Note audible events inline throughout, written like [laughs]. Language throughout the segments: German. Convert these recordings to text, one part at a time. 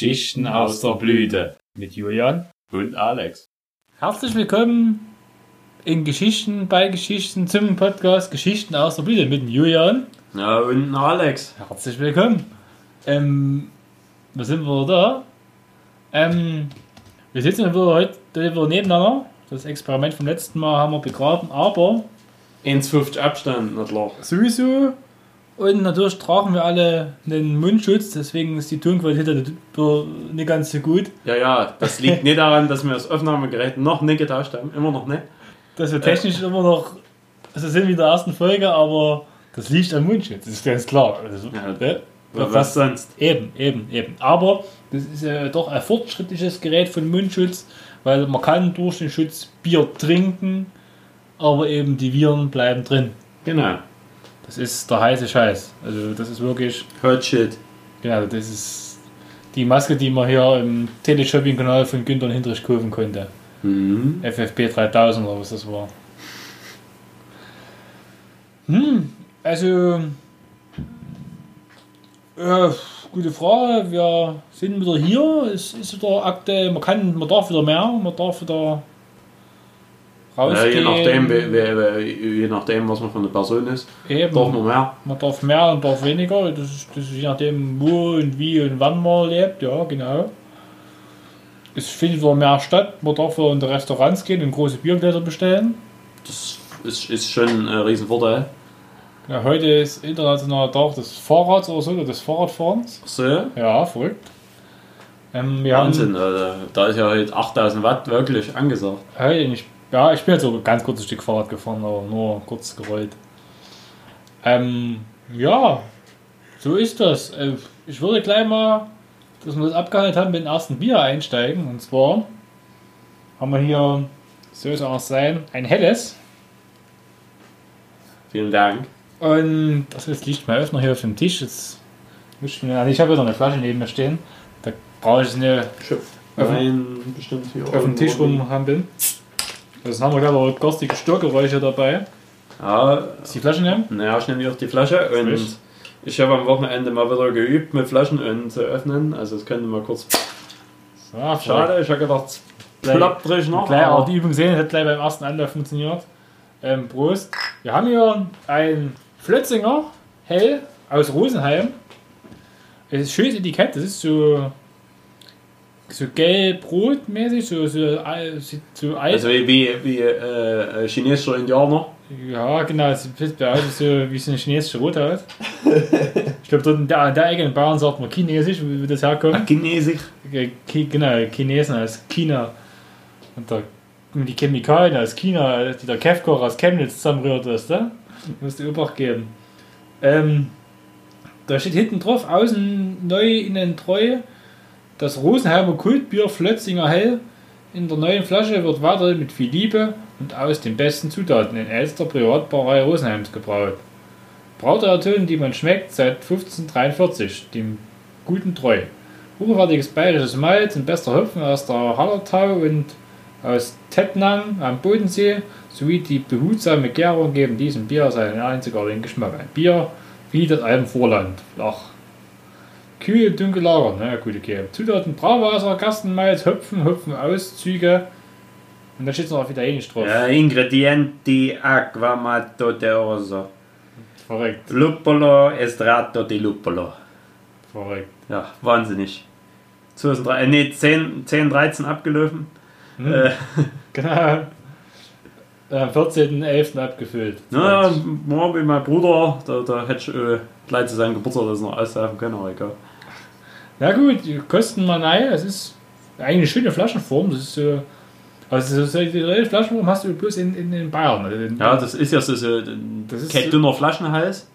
Geschichten aus der Blüte mit Julian. und Alex. Herzlich willkommen in Geschichten bei Geschichten zum Podcast Geschichten aus der Blüte mit Julian. Ja, und Alex. Herzlich willkommen. Ähm, wo sind wir da? Ähm, wir sitzen wieder heute wieder nebeneinander. Das Experiment vom letzten Mal haben wir begraben, aber 1,50 Abstand, na klar. sowieso. Und natürlich tragen wir alle einen Mundschutz, deswegen ist die Tonqualität nicht ganz so gut. Ja, ja, das liegt nicht daran, dass wir das Aufnahmegerät noch nicht getauscht haben. Immer noch nicht. Dass wir technisch immer noch also sind wie in der ersten Folge, aber das liegt am Mundschutz, das ist ganz klar. Also, Ja, ja, Was, was sonst? Eben, eben, eben. Aber das ist ja doch ein fortschrittliches Gerät von Mundschutz, weil man kann durch den Schutz Bier trinken, aber eben die Viren bleiben drin. Genau. Das ist der heiße Scheiß. Also das ist wirklich, Hot shit. genau, das ist die Maske, die man hier im Teleshopping-Kanal von Günther Hindrich kaufen konnte. Mhm. FFP 3000 oder was das war. Hm, also. Äh, gute Frage. Wir sind wieder hier. Es ist wieder aktuell. Man kann, man darf wieder mehr. Man darf wieder rausgehen. je, nachdem, je nachdem, was man für eine Person ist. Eben, Darf man mehr. man darf mehr und darf weniger. Das ist, das ist je nachdem, wo und wie und wann man lebt. Ja, genau. Es findet wieder mehr statt. Man darf wieder in die Restaurants gehen und große Biergläser bestellen. Das ist, ist schon ein Riesenvorteil. Ja, heute ist internationaler Tag des Fahrrads oder so, oder des Fahrradfahrens. So, Ja, verrückt. Ähm, Wahnsinn. Alter. Da ist ja heute 8000 Watt wirklich angesagt. haben heute nicht. Ja, ich bin jetzt so ganz kurzes Stück Fahrrad gefahren, aber nur kurz gerollt. Ähm, ja, so ist das. Äh, Ich würde gleich mal, dass wir das abgehalten haben, mit dem ersten Bier einsteigen. Und zwar haben wir hier, so soll es sein, ein helles. Vielen Dank. Und das ist Licht mal öffnen hier auf dem Tisch. Jetzt muss ich, mir, also ich habe wieder eine Flasche neben mir stehen. Da brauche ich es nicht Auf dem- Nein, bestimmt hier. auf dem Tisch rumhampeln. Jetzt haben wir gerade auch garstige Störgeräusche dabei. Ja, Ist die Flasche nehmen? naja, ich nehme hier die Flasche und Frisch. ich habe am Wochenende mal wieder geübt mit Flaschen und zu öffnen. Also es könnte mal kurz. So, schade. Ich habe gedacht, es Gleich- ploppt richtig noch. Gleich auch aber- die Übung sehen, hat gleich beim ersten Anlauf funktioniert. Ähm, Prost. Wir haben hier ein Flötzinger Hell aus Rosenheim. Es ist ein schönes Etikett, das ist so, so gelb-rot-mäßig, so, so, so alt. Also wie, wie, äh, äh, chinesischer Indianer. Ja, genau, es sieht so wie so eine chinesische Rothaut. ich glaube, dort in der, in der Ecke in Bayern sagt man chinesisch, wie, das herkommt. Chinesisch. Äh, Genau, Chinesen aus China. Und, und die Chemikalien aus China, die der Kefkoch aus Chemnitz zusammenrührt, weißt du? Musst du Obacht geben. Ähm, da steht hinten drauf, außen neu, innen treu, das Rosenheimer Kultbier Flötzinger Hell in der neuen Flasche wird weiterhin mit viel Liebe und aus den besten Zutaten in Elster Privatbrauerei Rosenheims gebraut. Brautertönen, die man schmeckt, seit 1543, dem guten Treu. Hochwertiges bayerisches Malz und bester Hopfen aus der Hallertau und aus Tettnang am Bodensee sowie die behutsame Gärung geben diesem Bier seinen einzigartigen Geschmack. Ein Bier wie das Alpenvorland. Flach. Kühl und dunkel lagern. Na ja, gut, okay. Zutaten Brauwasser, Gerstenmalz, Hopfen, Hopfenauszüge. Und da steht es noch auf Italienisch drauf. Ja, Ingredienti acquamato de orso. Verrückt, Luppolo estrato di luppolo. verrückt. Ja, wahnsinnig. 2003, äh, nee, 10, 10, 13 abgelaufen. Hm. Äh, [laughs] Genau. Am 14.11. abgefüllt. naja, morgen wie mein Bruder, da, da hätte ich äh, gleich zu seinem Geburtstag das noch auslaufen können, aber egal. Na gut, die kosten mal nein. Es ist eigentlich eine schöne Flaschenform. Das ist so. Also so die Flaschenform hast du bloß in, in, in Bayern. Also in, Ja, das ist ja so, so Das ist kein so- dünner Flaschenhals.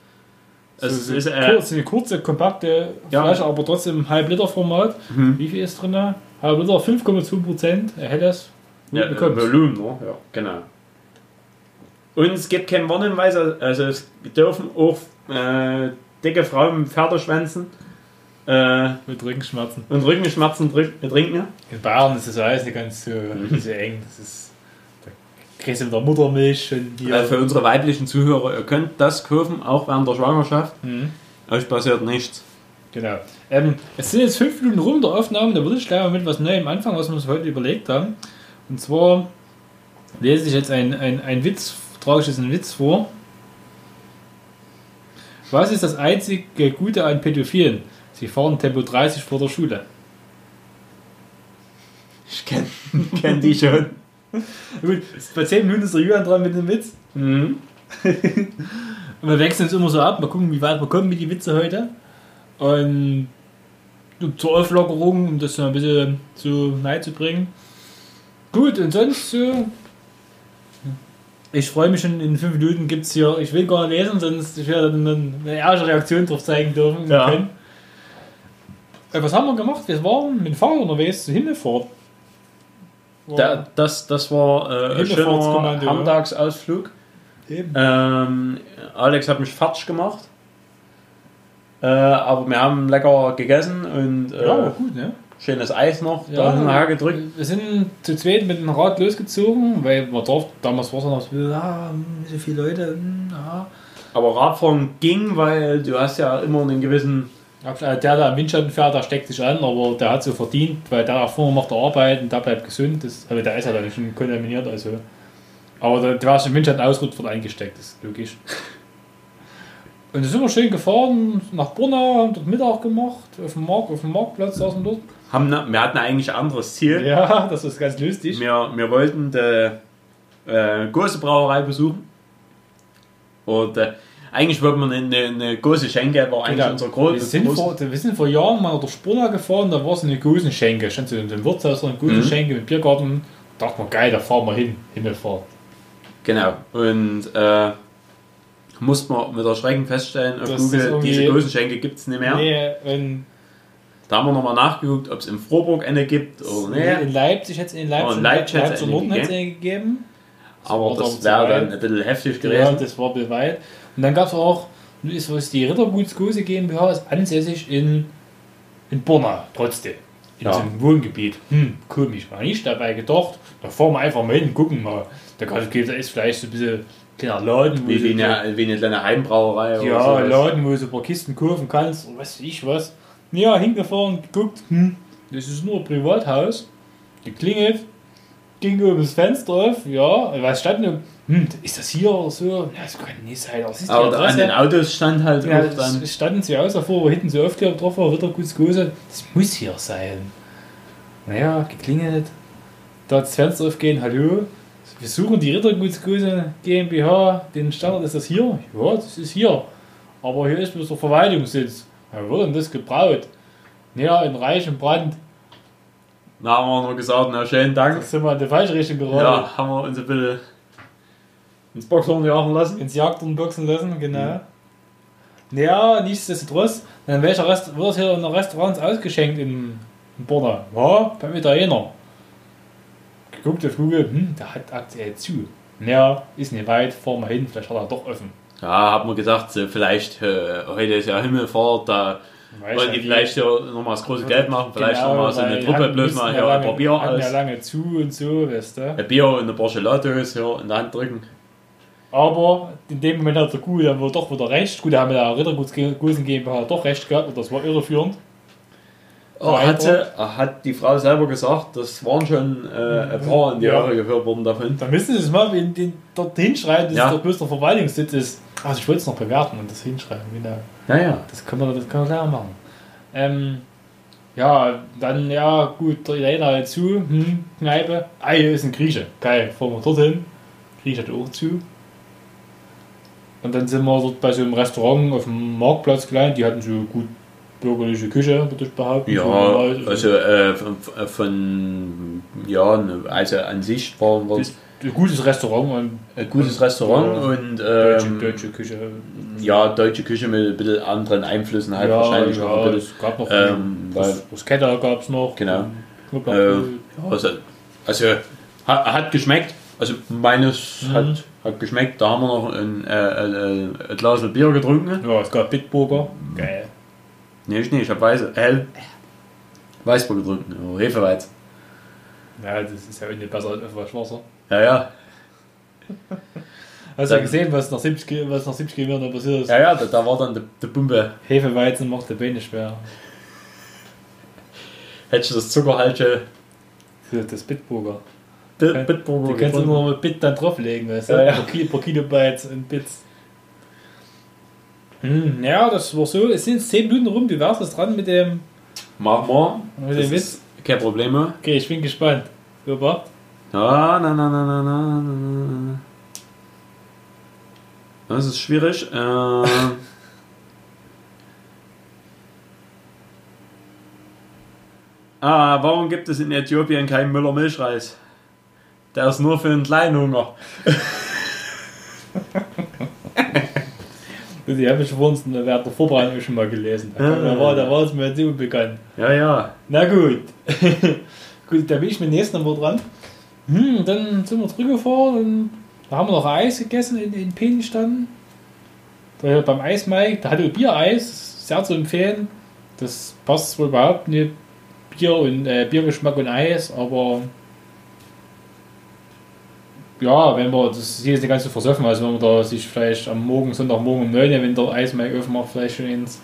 so, Es so ist, äh, kurz, eine kurze, kompakte Ja. Flasche, aber trotzdem halb Liter Format. Mhm. Wie viel ist drin? Halb Liter, 5,2 Prozent. Helles. Ja, bekommst. Volumen, ne? Ja, genau. Und es gibt keinen Warnhinweis, also es dürfen auch äh, dicke Frauen mit Pferdeschwänzen äh, Mit Rückenschmerzen. und Rückenschmerzen trinken. In Bayern ist das alles nicht ganz so, Mhm. so eng. Das ist. Da kriegst du mit der Muttermilch schon hier. Für unsere weiblichen Zuhörer, ihr könnt das kaufen, auch während der Schwangerschaft. Mhm. Euch passiert nichts. Genau. Ähm, es sind jetzt fünf Minuten rum der Aufnahme, da würde ich gleich mal mit was Neuem anfangen, was wir uns heute überlegt haben. Und zwar lese ich jetzt ein, ein, ein Witz, trage ich jetzt einen Witz vor. Was ist das einzige Gute an Pädophilen? Sie fahren Tempo 30 vor der Schule. Ich kenne [laughs] kenn die schon. Gut, bei 10 Minuten ist der Julian dran mit dem Witz. Mhm. [laughs] Und wir wechseln uns immer so ab, mal gucken, wie weit wir kommen mit die Witze heute. Und zur Auflockerung, um das so ein bisschen so nahe zu bringen. Gut, und sonst so. Ich freue mich schon, in 5 Minuten gibt es hier, ich will gar nicht lesen, sonst ich werde dann eine erste Reaktion drauf zeigen dürfen. Ja. können. Äh, Was haben wir gemacht? Wir waren mit dem Fahrrad unterwegs zur Himmelfahrt. Da, das, das war äh, ein schöner. Eben. Ähm, Alex hat mich fertig gemacht. Äh, aber wir haben lecker gegessen und äh, ja, gut, ne? schönes Eis noch Ja, da hergedrückt. Wir sind zu zweit mit dem Rad losgezogen, weil man darf, damals war es noch so, ah, so viele Leute, hm, ja. Aber Radfahren ging, weil du hast ja immer einen gewissen. Der, der am Windschatten fährt, der steckt sich an, aber der hat so verdient, weil der da vorne macht der Arbeit und der bleibt gesund. Das, also der ist ja dann schon kontaminiert, also. Aber der, der war im Windschatten ausruht, wird eingesteckt, das ist logisch. [laughs] Und dann sind wir schön gefahren nach Brunna, haben dort Mittag gemacht, auf dem, Markt, auf dem Marktplatz saßen wir dort. Haben, ne- wir hatten eigentlich ein anderes Ziel. Ja, [laughs] das ist ganz lustig. Wir, wir wollten die äh, große Brauerei besuchen. Und äh, eigentlich wollten wir eine, eine große Schenke, war eigentlich Genau. unser Gro Wir sind, groß- vor, wir sind vor Jahren mal durch Spurna gefahren, da war so eine Gusenschenke. Stand so in dem Wirtshaus eine Gusenschenke mit Biergarten. Da dachte man, geil, da fahren wir hin. Himmelfahrt. Genau. Und äh, musste man mit Erschrecken feststellen, auf Das Google, diese großen Schenke gibt es nicht mehr. Nee, Da haben wir nochmal nachgeguckt, ob es in Froburg eine gibt oder nee. in. Leipzig hätte es in Leipzig, Oh, in Leipzig es Leipzig es war das doch wäre zu dann weit. ein bisschen heftig Ja, gewesen. das war ein bisschen weit. Und dann gab es auch, ist was die Rittergutsguse GmbH ist ansässig in, in Borna, trotzdem. In Ja. so einem Wohngebiet. Hm, komisch. War nicht dabei gedacht. Da fahren wir einfach mal hin, gucken mal. Da, kann, da ist vielleicht so ein bisschen kleiner Laden, wo Wie, so- wie, eine, wie eine kleine Heimbrauerei oder Ja, sowas. Laden, wo du so ein paar Kisten kaufen kannst und was weiß ich was. Ja, hingefahren, geguckt, hm, das ist nur ein Privathaus. Geklingelt, ging oben das Fenster auf, ja, was stand da? Hm, ist das hier oder so? Ja, das kann nicht sein, das ist Aber an den Autos stand halt Ja, auch dann. standen sie aus davor, wo hinten so Aufkleber drauf war, Rittergutsgose. Das muss hier sein. Naja, geklingelt. Da das Fenster aufgehen, hallo. Wir suchen die Rittergutsgose GmbH. Den Standort ist das hier? Ja, das ist hier. Aber hier ist bloß der Verwaltungssitz. Ja, wird denn das gebraut? Naja, in reichem Brand. Da haben wir nur gesagt, na schönen Dank. Das sind wir in die falsche Richtung geraten. Ja, haben wir uns ein bisschen ins Boxhorn jagen lassen. ins Jagdhorn boxen lassen, genau. Ja, nichtsdestotrotz, dann welcher Rest wird hier in den Restaurants ausgeschenkt in, in Borna? Ja, beim Italiener. Geguckt auf Google, hm, der hat aktuell zu. Ja, ist nicht weit, fahren wir hin, vielleicht hat er doch offen. Ja, haben wir gedacht, so vielleicht äh, heute ist ja Himmelfahrt, da Weiß wollen die vielleicht ja nochmal das große Geld machen, vielleicht Genau, nochmal so eine Truppe bloß mal ja hier ein lange- paar Bier hatten ja aus. lange zu und so, weißt du. Ein Bier und ein paar Gelatos hier in der Hand drücken. Aber in dem Moment hat der Kuh dann wohl doch wieder recht. Gut, da haben wir der Rittergutsgusen GmbH doch recht gehabt und das war irreführend. Oh, Weiter. hat, sie, hat die Frau selber gesagt, das waren schon äh, ein paar in die Ja. Jahre geführt worden davon. Da müssen Sie es mal in den, dort hinschreiben, dass Ja. dort bloß der Verwaltungssitz ist. Also ich wollte es noch bewerten und das hinschreiben, genau. Ja, ja. Das kann man, das kann man gleich machen. Ähm, ja, dann, ja, gut, der Italiener halt zu, hm, Kneipe. Ah, hier ist ein Grieche. Geil, fahren wir dorthin. Grieche hat auch zu. Und dann sind wir dort bei so einem Restaurant auf dem Marktplatz gelandet. Die hatten so gut bürgerliche Küche, würde ich behaupten. Ja, So also äh, von, von, ja, also an sich war, war das ist ein gutes Restaurant und ein gutes Restaurant und deutsche, ähm, deutsche Küche. ja, deutsche Küche mit ein bisschen anderen Einflüssen halt ja, wahrscheinlich ja, bisschen. es gab noch Ähm, Ketter gab es noch. Genau. Äh, also, also hat, hat geschmeckt. Also meines Mhm. hat, hat geschmeckt. Da haben wir noch ein, äh, äh, ein Glas Bier getrunken. ja, es gab Bitburger. Geil. Nee, ich nicht, ich habe Weiße, hell Weißbier getrunken, oh, Hefeweiz. Ja, das ist ja nicht besser als Wasser. Ja, ja. [laughs] Hast du Dann- gesehen, was nach 70, Ki- was nach 70, Ki- was nach 70 Kilometern passiert ist? Ja, ja, da, da war dann die, die Pumpe. Hefeweizen macht die Beine schwer. Hättest du das Zuckerhalsche Für das Bitburger. Bit- Bitburger Du kannst immer mit Bit dann drauflegen, weißt du? Ja, ja. Pro, Kilo, pro Kilobyte und Bits. Hm, ja, das war so. Es sind 10 Minuten rum. Wie wär's das dran mit dem. Mach mal. Mit dem ist kein Problem. Okay, ich bin gespannt. Super. Na, na, na, na, na, na, na. Das ist schwierig. Äh, [laughs] ah, warum gibt es in Äthiopien keinen Müller-Milchreis? Der ist nur für den Kleinhunger. [laughs] Die habe ich vor uns während der Vorbereitung schon mal gelesen. Da, da, war, da war es mir jetzt unbekannt. Ja, ja. Na gut. [laughs] gut, da bin ich mit dem nächsten Mal dran. Hm, dann sind wir zurückgefahren und da haben wir noch Eis gegessen in, in Penistan. Da beim Eismike, da hatte Biereis, sehr zu empfehlen. Das passt wohl überhaupt nicht. Bier und äh, Biergeschmack und Eis, aber ja, wenn man das hier ist nicht ganz so versoffen, also wenn man da sich vielleicht am Morgen, Sonntagmorgen um 9 Uhr, wenn der Eismike aufmacht, vielleicht schon ins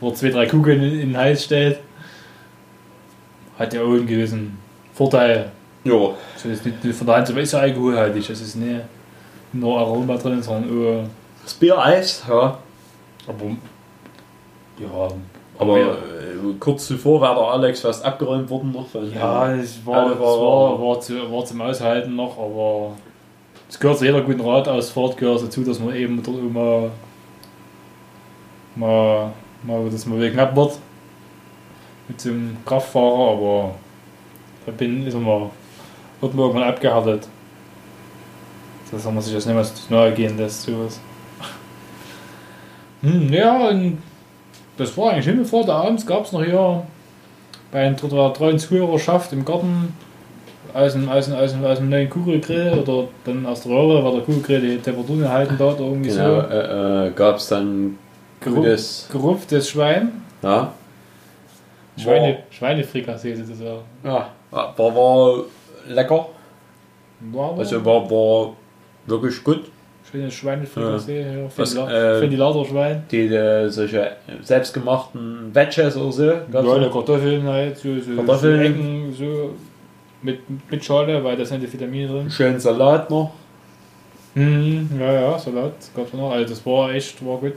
oder zwei, drei Kugeln in, in den Hals stellt, hat ja auch einen gewissen Vorteil. Jo. Das ist nicht von der Hand, aber ist ja alkoholhaltig. Es ist nicht nur Aroma drin, sondern auch. Das Biereis, ja. Aber. Ja. Aber ja, äh, kurz zuvor war der Alex fast abgeräumt worden noch ja es war, war- war, war, zu, war zum Aushalten noch, aber. Es gehört zu jeder guten Radausfahrt gehört dazu, dass man eben dort immer. mal. mal dass man knapp wird. Mit einem Kraftfahrer, aber. Da bin ist man. wird man irgendwann abgehärtet. Das haben wir sich jetzt nicht mehr so nahe gehen lässt, sowas. Hm, ja, und das war eigentlich Himmelfahrt. Abends gab es noch hier bei der treuen Zuhörerschaft im Garten aus dem, aus dem, aus dem, aus dem neuen Kugelgrill oder dann aus der Röhre, weil der Kugelgrill die Temperatur halten oder irgendwie Genau, so. äh, äh, gab es dann Geruch, gutes. gerupftes Schwein. Ja. Schweine, Schweinefrikassee sozusagen. Ja, war, war, war lecker. War aber Also war, war wirklich gut. Schönes Schweinefrikassee ja. Was, die, äh, die Laderschwein. Die äh, solche selbstgemachten Wedges oder so. Ja, die Kartoffeln halt, so, so, Kartoffeln. so Ecken, so mit, mit Schale, weil da sind die Vitamine drin. Schön Salat noch. Mhm, ja, ja, Salat gab's noch. Also das war echt, war gut.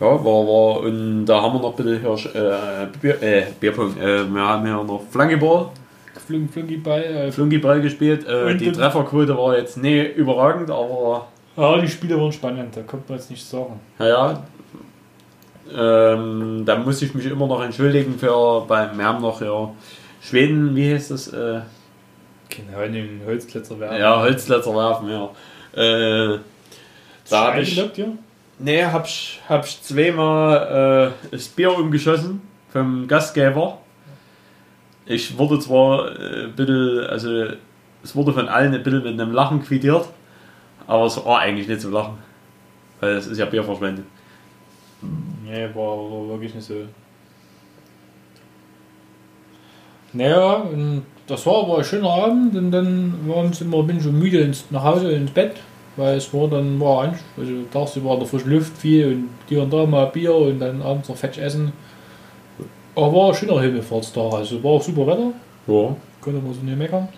Ja, war, war, und da haben wir noch bisschen Hirsch, äh, Bier, äh, Bierpong, äh, wir haben ja noch Flankeball, Flung, Flungiball. Äh, Flunkyball gespielt. Äh, Und die Trefferquote war jetzt nicht überragend, aber ja, die Spiele waren spannend, da kommt man jetzt nicht sagen. naja. Ähm, da muss ich mich immer noch entschuldigen für, bei, wir haben noch ja, Schweden, wie heißt das? Äh, Keine Ahnung, Holzkletzer werden. ja, Holzkletzer werfen, ja. Äh, da habe ich. gelockt, ja? Nee, hab ich, hab ich zweimal äh, das Bier umgeschossen vom Gastgeber. Ich wurde zwar äh, ein bisschen, also es wurde von allen ein bisschen mit einem Lachen quittiert, aber es war eigentlich nicht zum Lachen. Weil es ist ja Bier verschwendet. Nee, war, war wirklich nicht so. Naja, das war aber ein schöner Abend und dann waren sie immer, bin ich schon müde ins, nach Hause ins Bett, weil es war dann war also tagsüber war der frische Luft viel und hier und da mal Bier und dann abends noch Fetch essen. Aber war ein schöner Himmelfahrtstag, also war auch super Wetter, Ja. konnte man so nicht meckern.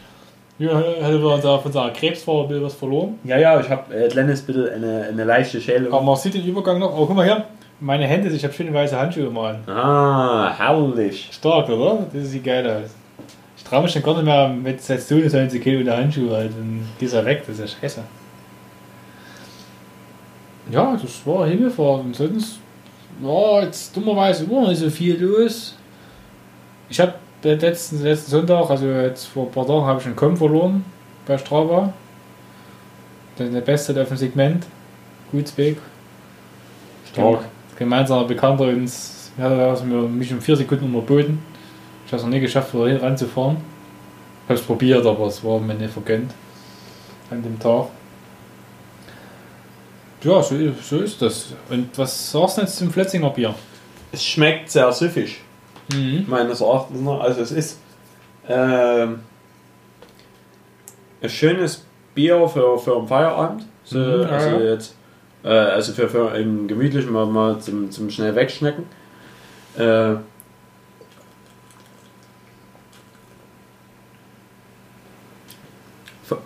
Ja, hätte wir von seiner bisschen was verloren. Ja, ja, ich habe äh, Lennis bitte eine, eine leichte Schäle. Aber man sieht den Übergang noch. Oh, guck mal hier, meine Hände, ich habe schöne weiße Handschuhe an. Ah, herrlich. Stark, oder? Das sieht geil aus. Ich traue mich schon gar nicht mehr mit seit so eine zu gehen ohne Handschuhe halt. Und die ist ja weg, das ist ja scheiße. Ja, das war Himmelfahrt. Und sonst war jetzt dummerweise immer nicht so viel los. Ich habe letzten, letzten Sonntag, also jetzt vor ein paar Tagen, habe ich einen Com verloren bei Strava. Der, der Beste auf dem Segment. Gutsweg. Stark. Gemeinsamer Bekannter uns, ja, da hat mir mich um vier Sekunden unterboten. Ich habe es noch nie geschafft, wieder ranzufahren. Ich habe es probiert, aber es war mir nicht vergönnt. An dem Tag. Ja, so, so ist das. Und was sagst du jetzt zum Flötzinger Bier? Es schmeckt sehr süffig. Mhm. meines Erachtens noch. Also es ist ähm, ein schönes Bier für, für einen Feierabend. So, Mhm, also ja. jetzt, äh, also für, für einen gemütlichen mal, mal zum, zum schnell wegschmecken. Äh,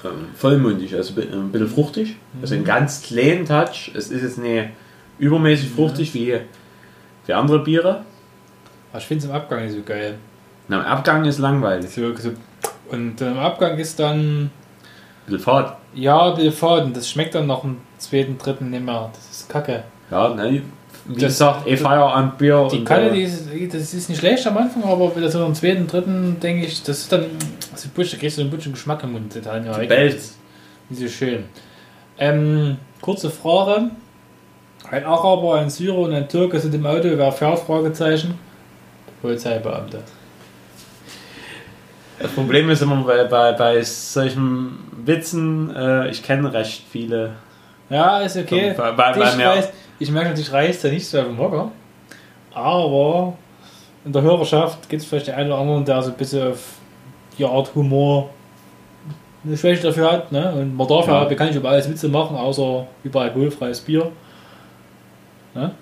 ähm, vollmundig, also ein bisschen fruchtig. Also Mhm. einen ganz kleinen Touch. Es ist jetzt nicht übermäßig fruchtig wie, wie andere Biere. Aber ich finde es im Abgang nicht so geil. Na, Im Abgang ist langweilig. So, so. Und äh, im Abgang ist dann, bisschen fad. ja, die Faden, das schmeckt dann noch im zweiten, dritten nicht mehr. Das ist kacke. Ja, ne, wie Das- gesagt, eh Feierabendbier. Die und, Kanne, äh, die ist, das ist nicht schlecht am Anfang, aber wieder so im zweiten, dritten, denke ich, das ist dann, so Butsch, da kriegst du einen Butschen Geschmack im Mund. Total, ja, die bellt. Nicht so schön. Ähm, kurze Frage. Ein Araber, ein Syrer und ein Türke sind im Auto. Wer fährt? Fragezeichen. Polizeibeamte. Das Problem ist immer bei, bei, bei solchen Witzen, äh, ich kenne recht viele. Ja, ist okay. Bei, bei, ich, bei mir. weiß, ich merke natürlich, reißt ja nicht so auf den Hocker. Aber in der Hörerschaft gibt es vielleicht den einen oder anderen, der so ein bisschen auf die Art Humor eine Schwäche dafür hat. Ne? Und man darf ja, Ja. bekanntlich über alles Witze machen, außer über alkoholfreies Bier. Ne?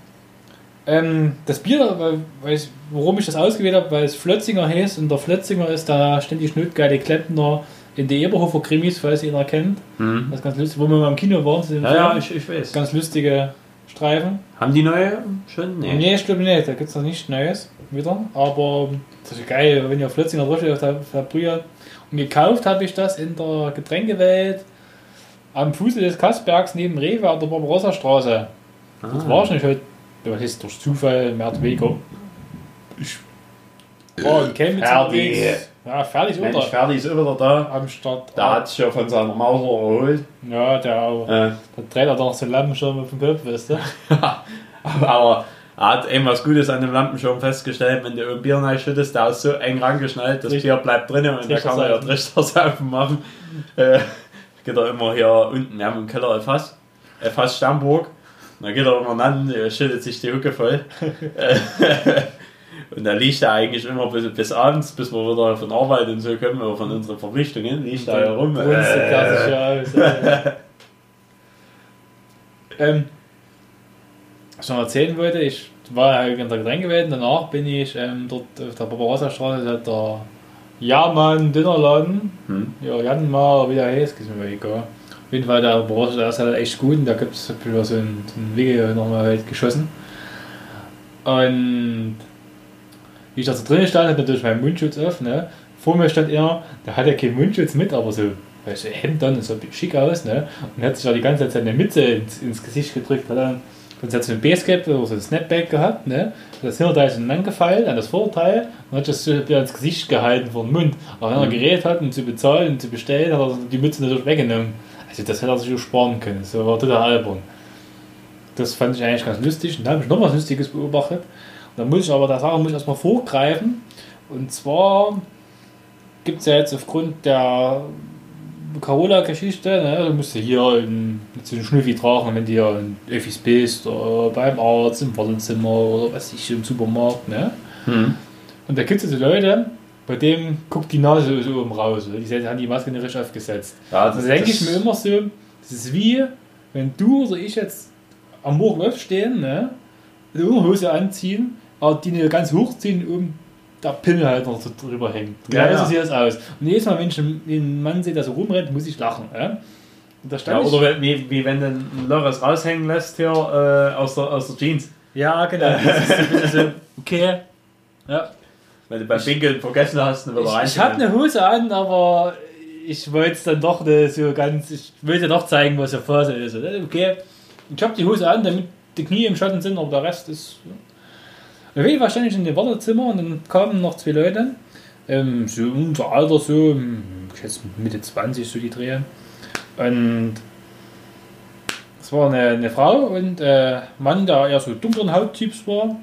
Ähm, das Bier, weil, weil ich, warum ich das ausgewählt habe, weil es Flötzinger heißt und der Flötzinger ist da ständig schnödgeile Klempner in die Eberhofer Krimis, falls ihr ihn erkennt. Hm. Das ist ganz lustig, wo wir mal im Kino waren. dem Ja, ja, ich, ich weiß. Ganz lustige Streifen. Haben die neue schon? Nee, Nee. ich glaube nicht, da gibt es noch nichts Neues wieder. Aber das ist geil, wenn ihr Flötzinger draufsteht auf der, der Brühe. Und gekauft habe ich das in der Getränkewelt am Fuße des Kassbergs neben Rewe an der Barbarossa-Straße. Das Ah. war ich nicht heute, das ist durch Zufall, mehr oder weniger. Ich war in Chemnitz Fertig. Ja, fertig, Mensch, oder? Fertig ist wieder da. Am Start. Da hat sich ja von seiner Mauser erholt. Ja, der, Äh, der dreht er doch so einen Lampenschirm auf dem Kopf, weißt du? [laughs] aber er hat eben was Gutes an dem Lampenschirm festgestellt, wenn du ein Bier reinschüttest, der ist so eng rangeschnallt, das. Bier bleibt drinnen und da kann man ja Trichtersaufen. Machen. Äh, geht er immer hier unten, wir haben im Keller Fass, Fass Sternburg. Dann geht er immer ran, äh, schüttet sich die Hucke voll. [laughs] Und da liegt er eigentlich immer bis, bis abends, bis wir wieder von Arbeit und so kommen, oder von unseren Verpflichtungen, liegt er herum. Äh, ja [laughs] aus. Alter. ähm, was ich noch erzählen wollte, ich war halt in der Getränkewelt und danach bin ich ähm, dort auf der Barbarossa-Straße, da hat der Jamann Dönerladen. hm. Ja, Jan mal, wie der heißt, ist mir egal. Auf jeden Fall, der Barbarossa, der ist halt echt gut und da gibt es wieder so ein, so ein Video nochmal halt geschossen. Und wie ich da so drin stand, hatte natürlich meinen Mundschutz auf, ne? Vor mir stand er, der hatte keinen Mundschutz mit, aber so, weißt du, Hemd dann, das sah schick aus, ne? Und hat sich da die ganze Zeit seine Mütze ins, ins Gesicht gedrückt, hat dann, und hat so ein Basecap oder so ein Snapback gehabt, ne? Das Hinterteil ist lang gefeilt an das Vorderteil und hat das so wieder ins Gesicht gehalten vor den Mund. Aber wenn er Mhm. geredet hat, um zu bezahlen und zu bestellen, hat er die Mütze natürlich weggenommen. Also das hätte er sich sparen können. Das war total albern. Das fand ich eigentlich ganz lustig. Und dann habe ich noch was Lustiges beobachtet. Und dann muss ich aber der Sache muss ich erstmal vorgreifen. Und zwar gibt es ja jetzt aufgrund der Carola-Geschichte, ne, du musst ja hier in, so Schnüffi tragen, wenn du hier in Öffis bist, beim Arzt, im Wartezimmer oder was ich im Supermarkt. Ne? Hm. Und da gibt es so Leute, bei denen guckt die Nase so oben raus. Oder? Die haben die Maske nicht richtig aufgesetzt. Ja, Da denke ich mir immer so, das ist wie, wenn du oder ich jetzt am Morgen aufstehen, ne, eine Hose anziehen, aber die nicht ganz hochziehen, um der Pimmel halt noch so drüber hängt. Ja, Ja, so sieht das aus. Und jedes Mal, wenn ich einen Mann sehe, der so rumrennt, muss ich lachen. Da Ja, oder wie, wie wenn du ein Loris raushängen lässt hier äh, aus, der, aus der Jeans. ja, genau. Das ist so, okay. Ja. Wenn du beim Pinkeln vergessen hast, wieder Ich, ich habe eine Hose an, aber ich wollte es dann doch nicht so ganz. Ich wollte doch zeigen, was der Phase ist. Okay, ich habe die Hose an, damit die Knie im Schatten sind, aber der Rest ist. Ja. Ich in dem Wartezimmer und dann kamen noch zwei Leute. Ähm, so unser Alter, so, hm, ich schätze Mitte 20, so die Drehe. Und es war eine, eine Frau und äh, Mann, der eher so dunkleren Hauttyps war.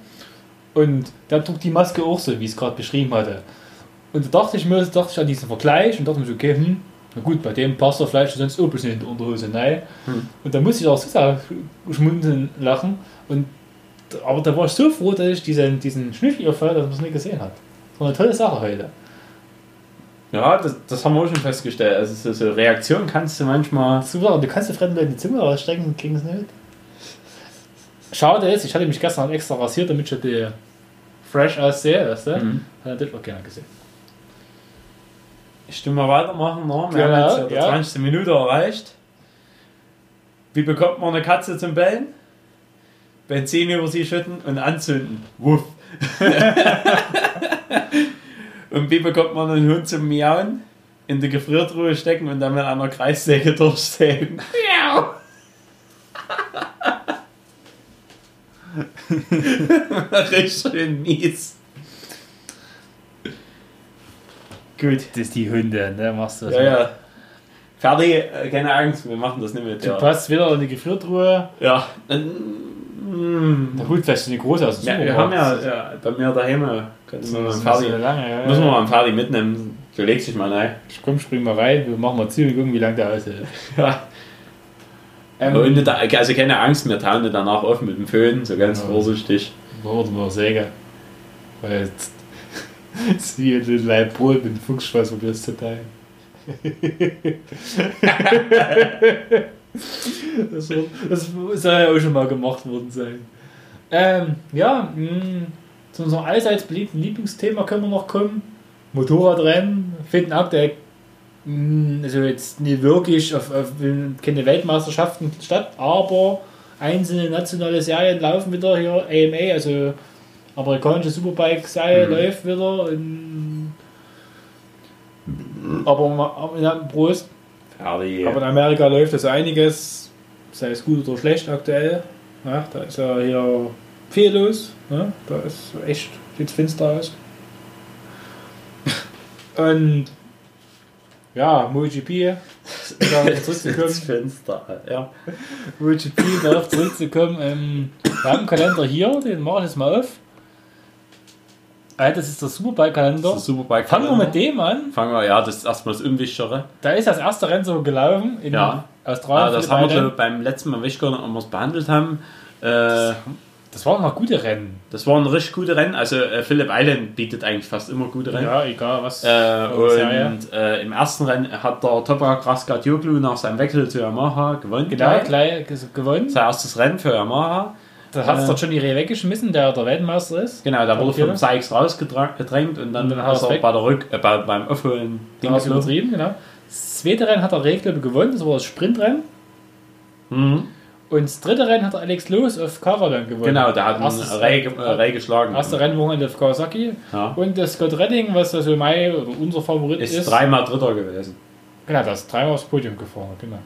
Und der trug die Maske auch so, wie ich es gerade beschrieben hatte. Und da dachte ich mir, dachte ich an diesen Vergleich und dachte mir so, okay, hm, na gut, bei dem passt er vielleicht sonst auch ein bisschen in die Unterhose rein. Hm. Und da musste ich auch so schmunzeln, lachen. Und, aber da war ich so froh, dass ich diesen, diesen Schnüffel erfahre, dass man es nicht gesehen hat. Das war eine tolle Sache heute. Ja, das, das haben wir auch schon festgestellt. Also so, so Reaktionen kannst du manchmal. Super, du kannst dir fremden Leuten die Zunge rausstrecken, kriegen es nicht. Schade ist, ich hatte mich gestern extra rasiert, damit ich die fresh aussehe, weißt du? Mhm. Hat das auch gerne gesehen. Ich will mal weitermachen, ne? Wir Genau, haben jetzt ja. ja. die 20. Minute erreicht. Wie bekommt man eine Katze zum Bellen? Benzin über sie schütten und anzünden. Wuff. [laughs] und wie bekommt man einen Hund zum Miauen? In die Gefriertruhe stecken und dann mit einer Kreissäge durchsägen. [laughs] [laughs] Richtig schön mies. Gut. Das ist die Hunde, ne? Machst du das Ja, mal. ja. Fertig, äh, keine Angst, wir machen das nicht mit. Du Ja, passt wieder in die Gefriertruhe. ja. Der Hut vielleicht so eine große aus dem ja wir haben ja, ja bei mir daheim, äh, können wir mal ist Ferdi, lange, ja, müssen wir mal einen Ferdi mitnehmen. Du legst dich mal rein. Komm, spring mal rein, wir machen mal gucken, wie lange der aushält. Ja. Ähm, Und da, also keine Angst, wir tauen die danach auf mit dem Föhn, so ganz Ja. vorsichtig. Oder mal Säge. Weil jetzt. Wie ein Leib Brot mit Fuchsschweiß probierst zu teilen. [laughs] das, wird, das soll ja auch schon mal gemacht worden sein. Ähm, ja, mh, zu unserem allseits beliebten Lieblingsthema können wir noch kommen. Motorradrennen aktuell mh, also jetzt nicht wirklich auf, auf keine Weltmeisterschaften statt, aber einzelne nationale Serien laufen wieder hier. AMA, also amerikanische Superbike-Serie Mhm. läuft wieder. In, aber ma- ja, Prost. Ferdi. Aber in Amerika läuft also einiges, sei es gut oder schlecht aktuell. Ja, da ist ja hier viel los. Ne? Da ist echt, sieht finster aus. [laughs] Und ja, MotoGP, darauf [laughs] zurückzukommen. das Fenster, ja. MotoGP, darauf zurückzukommen. Ähm, wir haben einen Kalender hier, den mache ich jetzt mal auf. Ah, das ist der Superbike-Kalender. Superbike. Fangen wir mit dem an. Fangen wir, ja, das ist erstmal das Unwichtigere. Da ist das erste Rennen so gelaufen in Ja. Australien. Ah, das haben wir beim letzten Mal als wir es behandelt haben. Äh, Das waren noch gute Rennen. Das waren richtig gute Rennen. Also äh, Philipp Island bietet eigentlich fast immer gute Rennen. Ja, egal was. Äh, und äh, im ersten Rennen hat der Toprak Raskatjoglu nach seinem Wechsel zu Yamaha gewonnen. Genau, gleich. gewonnen. Sein erstes Rennen für Yamaha. Da hat es Äh, dort schon ihre weggeschmissen, der der Weltmeister ist. Genau, da wurde vom Sykes rausgedrängt und dann, Und dann hat er bei der Rück, äh, bei, beim du gelaufen. übertrieben, genau. Das zweite Rennen hat der Regel gewonnen, das war das Sprintrennen. Mhm. Und das dritte Rennen hat Alex Loos auf Kavalan gewonnen. Genau, der hat einen Ray, äh, Ray geschlagen. Erste Rennwochenende auf Kawasaki. Ja. Und das Scott Redding, was also mein oder unser Favorit ist, Ist dreimal Dritter gewesen. genau, das ist dreimal aufs Podium gefahren, genau.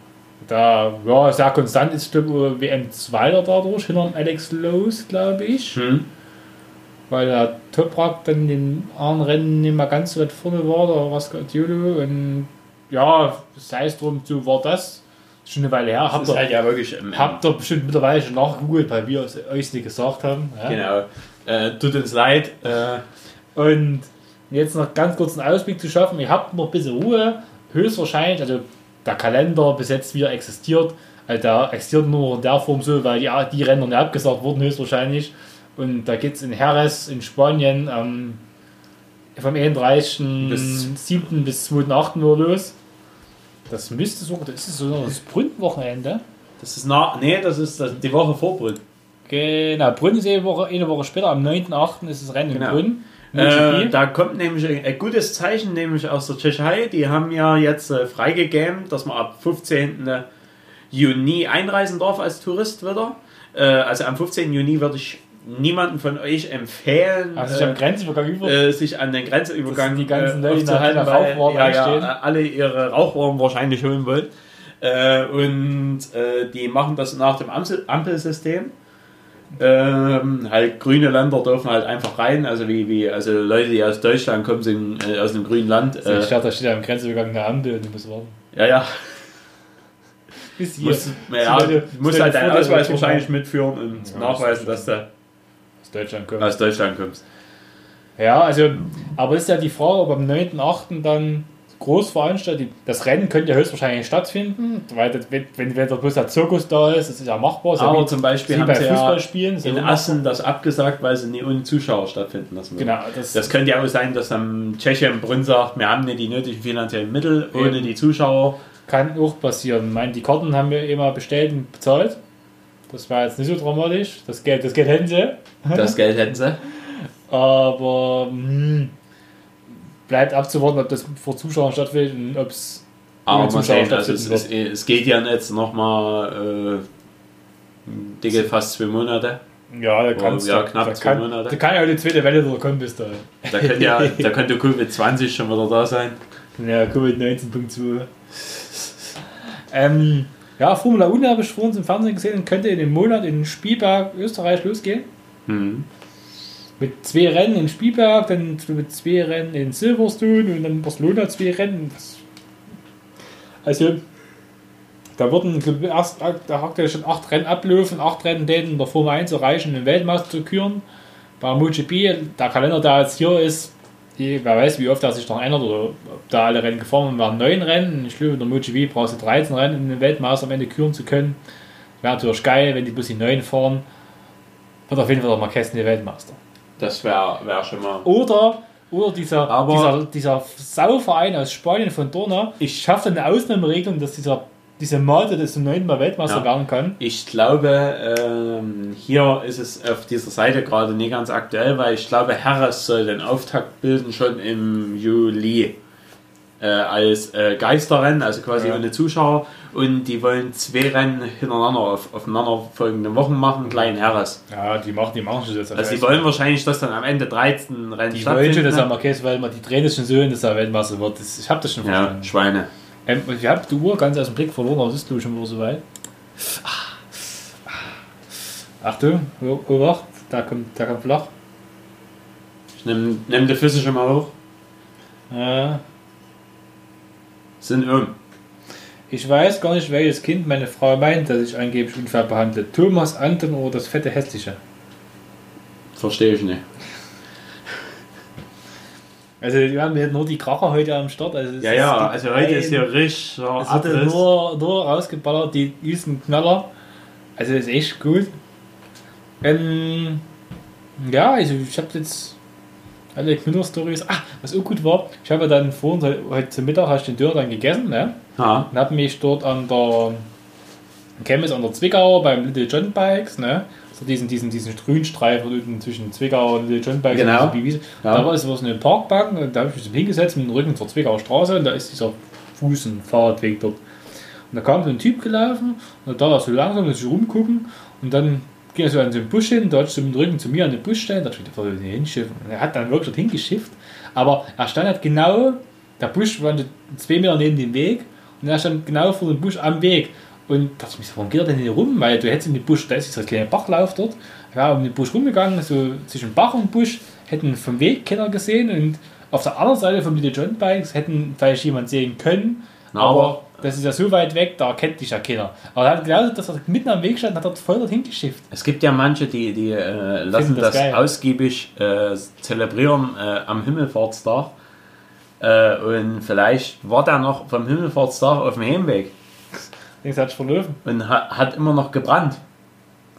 Da, ja, sehr konstant ist, glaube ich, WM 2 dadurch, hinter Alex Loos, glaube ich. Hm. Weil der Toprak dann in den anderen Rennen nicht mehr ganz so weit vorne war, der Rascatiolo. Und ja, sei es drum, so war das. Schon eine Weile her. Habt ihr, halt ja wirklich. Ähm, habt ihr bestimmt mittlerweile schon nachgegoogelt, weil wir es euch nicht gesagt haben. Ja? Genau. Äh, tut uns leid. Äh, Und jetzt noch ganz kurz einen Ausblick zu schaffen. Ihr habt noch ein bisschen Ruhe. Höchstwahrscheinlich, also der Kalender bis jetzt wieder existiert. Also der existiert nur in der Form so, weil die, die Rennen nicht abgesagt wurden, höchstwahrscheinlich. Und da geht es in Jerez in Spanien am vom 31. Bis- 7. bis 2.8. wieder los. Das müsste sogar, das ist so das Brünnwochenende. das ist nach. Nee, das ist das, die Woche vor Brünn. Genau, Brünn ist eine Woche, eine Woche später, am 9.8. ist das Rennen Genau. in Brünn. Äh, da kommt nämlich ein, gutes Zeichen, nämlich aus der Tschechei. Die haben ja jetzt äh, freigegeben, dass man ab 15. Juni einreisen darf als Tourist wieder. Äh, also am 15. Juni würde ich niemanden von euch empfehlen, also ich über. äh, sich an den Grenzübergang die ganzen äh, aufzuhalten, weil ja, ja, alle ihre Rauchwarn wahrscheinlich holen wollen. Äh, und äh, die machen das nach dem Ampel Ampelsystem. Ähm, halt grüne Länder dürfen halt einfach rein, also wie, wie also Leute, die aus Deutschland kommen, sind äh, aus einem grünen Land. ich Äh, dachte, da steht am Grenzübergang eine Ampel und du musst warten. ja, ja, Bis hier. musst, ja, musst so halt deinen Ausweis wahrscheinlich mitführen und Ja, nachweisen, das dass du Deutschland kommt. aus Deutschland kommst. Ja, also, aber ist ja die Frage, ob am 9.8. dann Großveranstaltung, das Rennen könnte ja höchstwahrscheinlich stattfinden, weil das, wenn, wenn wenn da bloß der Zirkus da ist, das ist ja machbar. Ja Aber zum Beispiel haben bei sie Fußballspielen. ja in Assen das abgesagt, weil sie nie ohne Zuschauer stattfinden lassen wollen. Genau, das, Das könnte ja auch sein, dass am Tschechien Brünn sagt, wir haben nicht die nötigen finanziellen Mittel ohne Eben. die Zuschauer. kann auch passieren. Ich meine, die Karten haben wir immer bestellt und bezahlt. Das war jetzt nicht so dramatisch. Das Geld, das Geld hätten sie. Das Geld hätten sie. Aber hm, bleibt abzuwarten, ob das vor Zuschauern stattfindet und ob es Aber Zuschauer sehen, also es, es, es geht ja jetzt nochmal äh, dicke fast zwei Monate. Ja, da kannst ja, knapp da zwei kann, Monate. Da kann ja auch die zweite Welle wieder kommen bis dahin. Da könnte ja [laughs] da könnte Covid-20 schon wieder da sein. Ja, Covid-19.2. ähm, ja, Formula 1 habe ich vor uns im Fernsehen gesehen und könnte in dem Monat in Spielberg, Österreich losgehen. Hm. Mit zwei Rennen in Spielberg, dann mit zwei Rennen in Silverstone und dann in Barcelona zwei Rennen. Also, da wurden erst, da hat er schon acht Rennen ablaufen, acht Rennen denen in der Formel 1 erreichen, den Weltmeister zu küren. Bei MotoGP, der Kalender, der jetzt hier ist, die, wer weiß, wie oft er sich noch ändert oder ob da alle Rennen gefahren werden, neun Rennen. Ich glaube, in der MotoGP brauchst du 13 Rennen, um den Weltmeister am Ende küren zu können. Wäre natürlich geil, wenn die bloß die neun fahren. Wird auf jeden Fall der Marquez der Weltmeister. Das wäre wär schon mal. Oder, oder dieser, Aber- dieser, dieser Sauverein aus Spanien von Dorna Ich- schafft eine Ausnahmeregelung, dass dieser, diese Mate des neunten Weltmeister Ja. werden kann. Ich glaube, ähm, hier ist es auf dieser Seite gerade nicht ganz aktuell, weil ich glaube, Harris soll den Auftakt bilden schon im Juli äh, als äh, Geisterrennen, also quasi Ja. ohne Zuschauer. Und die wollen zwei Rennen hintereinander auf aufeinanderfolgende Wochen machen, klein Harris. Ja, die machen die machen schon jetzt. Also die wollen wahrscheinlich, dass dann am Ende 13 Rennen die wollen schon, dass ne? er Marquez, weil man die es schon so hin, dass er Weltmeister wird. Das, ich habe das schon Ja, verstanden. Schweine. Ähm, ich habe die Uhr ganz aus dem Blick verloren, aber es ist glaube ich schon wieder soweit. Achtung, oh, Obacht, da kommt, da kommt flach. Ich nehme nehm die Füße schon mal hoch. Äh, Sind um. Ich weiß gar nicht, welches Kind meine Frau meint, dass ich angeblich unfair behandle. Thomas, Anton oder das fette Hässliche. Verstehe ich nicht. Also wir haben hier nur die Kracher heute am Start. Also Ja, ja, also heute ist hier richtig Es Abriss. nur, nur rausgeballert, die übelsten Knaller. Also ist echt gut. Ähm, ja, also ich habe jetzt alle Knuller-Stories. Ah, was auch gut war, ich habe dann vorhin heute, zum Mittag hast du den Dörr dann gegessen, ne? Ja. Und habe mich dort an der Chemnitz an der Zwickau beim Little John Bikes, ne? So diesen, diesen, diesen Grünstreifen zwischen Zwickau und Bikes. Genau. und. Ja. Da war es so eine Parkbank und da habe ich mich hingesetzt mit dem Rücken zur Zwickauer Straße und da ist dieser Fuß- und Fahrradweg dort. Und da kam so ein Typ gelaufen und da war so langsam, dass ich rumgucken und dann ging er so an so einen Busch hin, da hat so mit dem Rücken zu mir an den Busch stellen, da dachte ich, der hinschiffen. Und er hat dann wirklich dort hingeschifft, aber er stand halt genau, der Busch war zwei Meter neben dem Weg und er stand genau vor dem Busch am Weg. Und da dachte ich mir so, warum geht er denn hier rum? Weil du hättest in den Busch, da ist dieser kleine Bachlauf dort, war um den Busch rumgegangen, so zwischen Bach und Busch, hätten vom Weg keiner gesehen und auf der anderen Seite vom Little John Bikes hätten vielleicht jemand sehen können, Na, aber, aber- das ist ja so weit weg, da kennt dich ja keiner. Aber er hat genau, dass er mitten am Weg stand, hat er voll dorthin geschifft. Es gibt ja manche, die, die äh, lassen das das, ausgiebig äh, zelebrieren äh, am Himmelfahrtstag. Äh, und vielleicht war der noch vom Himmelfahrtstag auf dem Heimweg Du, hat sich verlaufen? und ha hat immer noch gebrannt.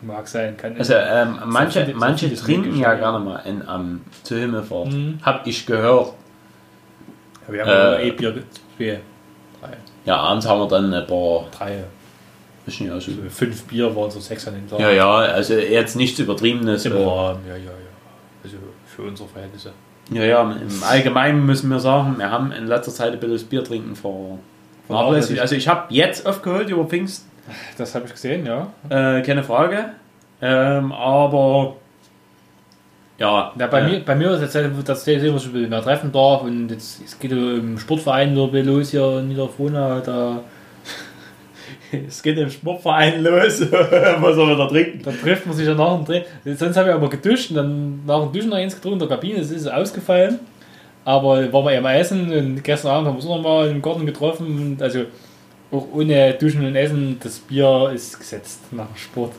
Mag sein, kann Also ähm, manche, viele- so manche trinken ja ja. gerne mal in, am zur Himmelfahrt. Mhm. Hab ich gehört. Wir haben Äh, äh, E-Bier, zwei, drei, Ja, abends haben wir dann ein paar drei, bisschen ja, so. also fünf Bier waren so sechs an dem Tag. ja, ja, also jetzt nichts Übertriebenes. Im Äh, Rahmen, ja, ja, ja. Also für unsere Verhältnisse. ja, ja, im Allgemeinen müssen wir sagen, wir haben in letzter Zeit ein bisschen das Biertrinken ver vernachlässigt. Also ich habe jetzt aufgeholt über Pfingsten, Das habe ich gesehen, ja. äh, keine Frage. Ähm, aber ja, ja bei, äh, mir, bei mir ist jetzt, dass der sehen, was ich ein bisschen mehr treffen darf. Und jetzt es geht im Sportverein nur los hier in Niederfrohna. Da, [laughs] es geht im Sportverein los. [laughs] Was soll man da trinken? da trifft man sich ja nach dem Dreh. Sonst habe ich aber geduscht und dann nach dem Duschen noch eins getrunken in der Kabine. Das ist ausgefallen. Aber waren wir ja mal essen und gestern Abend haben wir uns auch noch mal im Garten getroffen. Und also auch ohne Duschen und Essen, das Bier ist gesetzt nach dem Sport.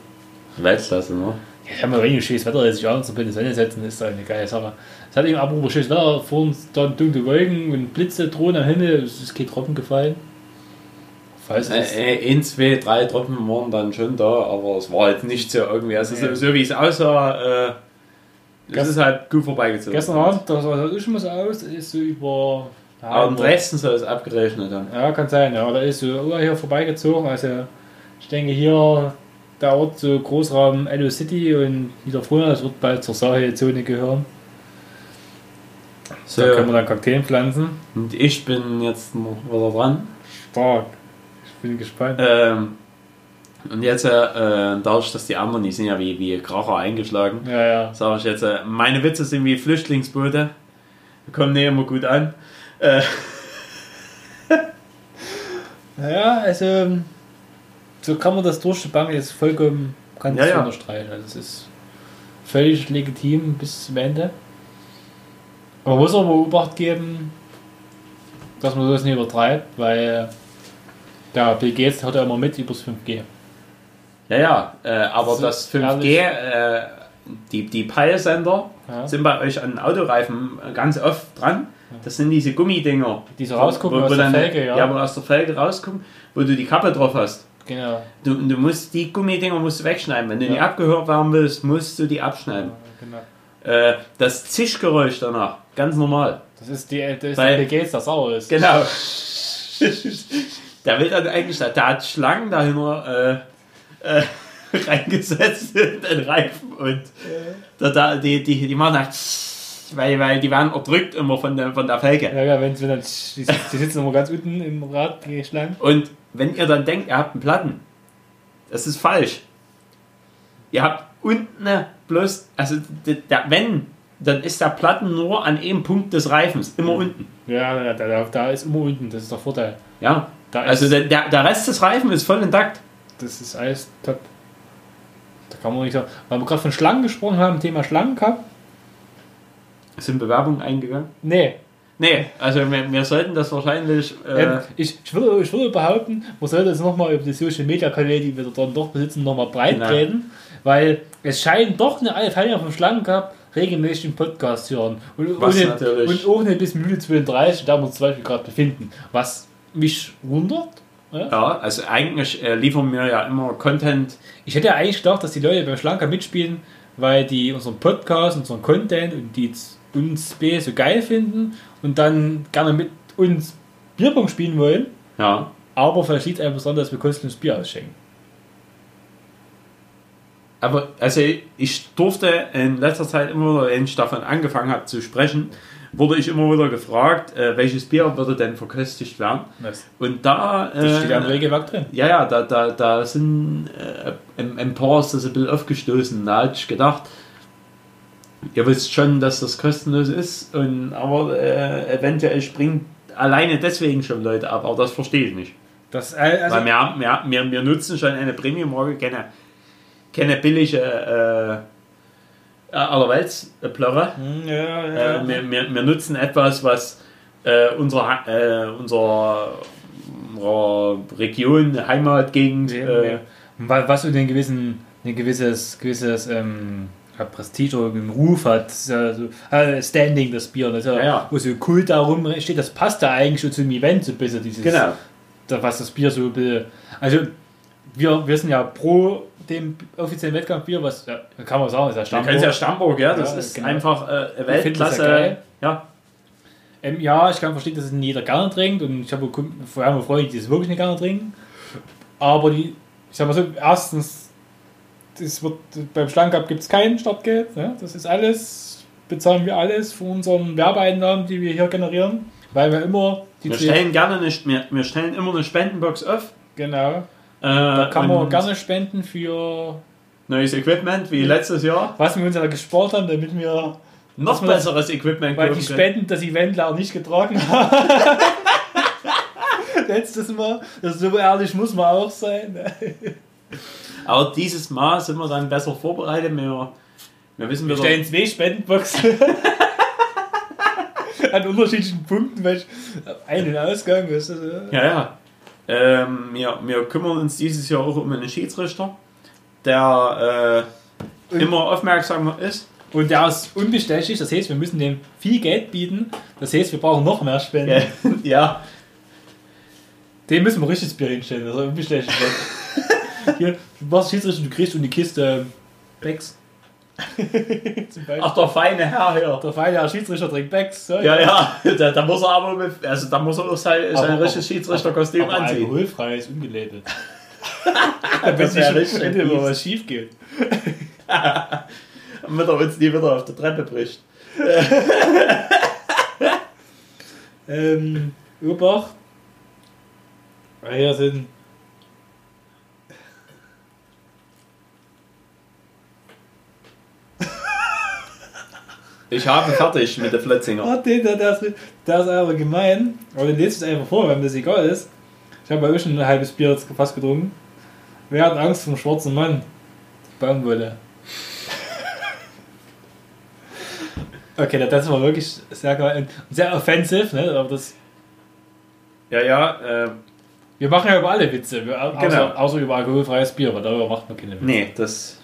Weltklasse, ne? Ja, mal wenn schönes Wetter ist, sich abends in die Sonne setzen, ist doch eine geile Sache. Es hat eben aber schönes Wetter, vor uns dann dunkle Wolken und Blitze drohen am Himmel, es ist kein Tropfen gefallen. Falls äh, äh, ein, zwei, drei Tropfen waren dann schon da, aber es war jetzt nicht so irgendwie, also ja. so, so wie es aussah, äh, das ist halt gut vorbeigezogen. Gestern Abend, da sah es schon mal so aus, ist so über. Aber in Dresden soll es abgerechnet dann. Ja, kann sein, ja. Da ist so hier vorbeigezogen. Also, ich denke hier, der Ort so Großraum Elo City und wieder früher, das wird bald zur Sahel-Zone gehören. So. Da können wir dann Kakteen pflanzen. Und ich bin jetzt noch wieder dran. Stark. Ich bin gespannt. Ähm, und jetzt, äh, dadurch, dass die anderen, die sind ja wie, wie Kracher eingeschlagen, ja, ja. sage ich jetzt, äh, meine Witze sind wie Flüchtlingsboote. Kommen nicht immer gut an. Äh. [laughs] naja, also so kann man das durch die Bank jetzt vollkommen ganz ja, ja. unterstreichen. Also es ist völlig legitim bis zum Ende. Man muss aber Beobacht geben, dass man das nicht übertreibt, weil der Bill Gates hat ja immer mit übers 5G. Ja, ja, äh, aber das, das 5G, äh, die, die Peilsender ja. sind bei euch an Autoreifen ganz oft dran. Das sind diese Gummidinger. Die so rausgucken wo, wo aus der Felge, ja. Ja, wo aus der Felge rausgucken, wo du die Kappe drauf hast. Genau. Du, du musst die Gummidinger musst du wegschneiden. Wenn du ja. nicht abgehört werden willst, musst du die abschneiden. Ja, genau. Äh, das Zischgeräusch danach, ganz normal. Das ist die, das ist Weil, das sauer ist. Genau. [laughs] der will dann eigentlich, der hat Schlangen dahinter äh, äh, [laughs] reingesetzt in den Reifen und ja. da, die, die, die machen halt weil, weil die werden erdrückt immer von der, von der Felge. Ja, ja, wenn, wenn dann, die, die sitzen immer ganz unten im Rad geschlagen. Und wenn ihr dann denkt, ihr habt einen Platten, das ist falsch. Ihr habt unten bloß, also der, wenn, dann ist der Platten nur an einem Punkt des Reifens, immer mhm. unten. Ja, da, da ist immer unten, das ist der Vorteil. Ja, also der, der Rest des Reifens ist voll intakt. Das ist alles top. Da kann man nicht sagen, weil wir gerade von Schlangen gesprochen haben, Thema Schlangen gehabt. Sind Bewerbungen eingegangen? Nee. Nee, also wir, wir sollten das wahrscheinlich. Äh ähm, ich, ich, würde, ich würde behaupten, man sollte jetzt nochmal über die Social Media Kanäle, die wir dann doch besitzen, nochmal breit genau. reden, weil es scheint doch eine alte Teilnehmer vom Schlangencup regelmäßig den Podcast hören. Und, was ohne, natürlich. und ohne bis Mühle 32, da wir uns zum Beispiel gerade befinden. Was mich wundert. Ja, ja also eigentlich äh, liefern wir ja immer Content. Ich hätte ja eigentlich gedacht, dass die Leute beim Schlangencup mitspielen, weil die unseren Podcast, unseren Content und die uns B so geil finden und dann gerne mit uns Bierpong spielen wollen. Ja. Aber vielleicht liegt es einfach daran, dass wir kostenlos Bier ausschenken. Aber also ich durfte in letzter Zeit immer wieder, wenn ich davon angefangen habe zu sprechen, wurde ich immer wieder gefragt, äh, welches Bier würde denn verköstigt werden. Was? Und da. Äh, das steht ja im Regelwerk drin. Ja, ja, da, da, da sind äh, ein, paar ist das ein bisschen aufgestoßen. Da hatte ich gedacht, ihr wisst schon, dass das kostenlos ist, und, aber äh, eventuell springt alleine deswegen schon Leute ab, aber das verstehe ich nicht. Das, äh, also Weil wir, wir, wir, wir nutzen schon eine Premium-Marke, keine, keine billige äh, allerwelts-Plörre. Hm, ja, ja. Äh, wir, wir, wir nutzen etwas, was äh, unserer, äh, unserer, unserer Region, Heimatgegend. Äh, was in den gewissen, ein gewisses, gewisses ähm, Prestige oder einen Ruf hat, ja so, äh, Standing das Bier, das ja, ja. wo so Kult darum steht, das passt da eigentlich schon zum Event so ein bisschen, dieses, genau. da, was das Bier so. Also wir, wir sind ja pro dem offiziellen Wettkampfbier, was ja, kann man sagen, ist ja Stammburg. Ja, ja Stammburg, ja, das ist genau. einfach äh, Weltklasse. Ja. Ähm, ja, ich kann verstehen, dass es nicht jeder gerne trinkt und ich habe vor allem Freunde, die es wirklich nicht gerne trinken. Aber die, ich sag mal so, erstens das wird, beim Schlangencup gibt es kein Startgeld. Ja? Das ist alles, bezahlen wir alles von unseren Werbeeinnahmen, die wir hier generieren. Weil wir immer. wir stellen gerne eine, wir, wir stellen immer eine Spendenbox auf. Genau. Äh, da kann man gerne spenden für neues Equipment wie letztes Jahr. Was wir uns ja gespart haben, damit wir noch besseres Equipment Weil die Spenden das Event leider nicht getragen haben. [laughs] Letztes Mal, das so ehrlich muss man auch sein. [laughs] Aber dieses Mal sind wir dann besser vorbereitet. Wir, wir wissen, wir stellen zwei Spendenboxen [laughs] an unterschiedlichen Punkten, welch einen Ausgang, weißt du? Ja, ja. Ähm, wir, wir kümmern uns dieses Jahr auch um einen Schiedsrichter, der immer aufmerksam ist. Und der ist unbestechlich, das heißt, wir müssen dem viel Geld bieten. Das heißt, wir brauchen noch mehr Spenden. ja. [laughs] Den müssen wir richtig Bier hinstellen, dass er unbestechlich wird. [laughs] Hier, du machst Schiedsrichter, du kriegst um die Kiste Becks. Ach, der feine Herr hier. der feine Herr Schiedsrichter trinkt Becks. So, Ja, ja, da, da muss er aber, mit, also da muss er auch sein, sein richtiges Schiedsrichterkostüm aber anziehen. alkoholfrei ist ungelabelt. [laughs] Das wäre richtig Wenn mal was schief geht. [laughs] Damit er uns nie wieder auf der Treppe bricht. [laughs] Ähm, Urbach. Ah, Hier sind. Ich habe fertig mit der Flötzinger. Oh, den, der, der, ist, aber gemein. Aber den lest es einfach vor, wenn das egal ist. Ich habe bei euch schon ein halbes Bier jetzt fast getrunken. Wer hat Angst vom schwarzen Mann? Die Baumwolle. [laughs] okay, das war wirklich sehr geil. und Sehr offensiv, ne? Aber das. Ja, ja, äh, Wir machen ja über alle Witze, wir, außer, Genau. außer über alkoholfreies Bier, aber darüber macht man keine Witze. nee, das.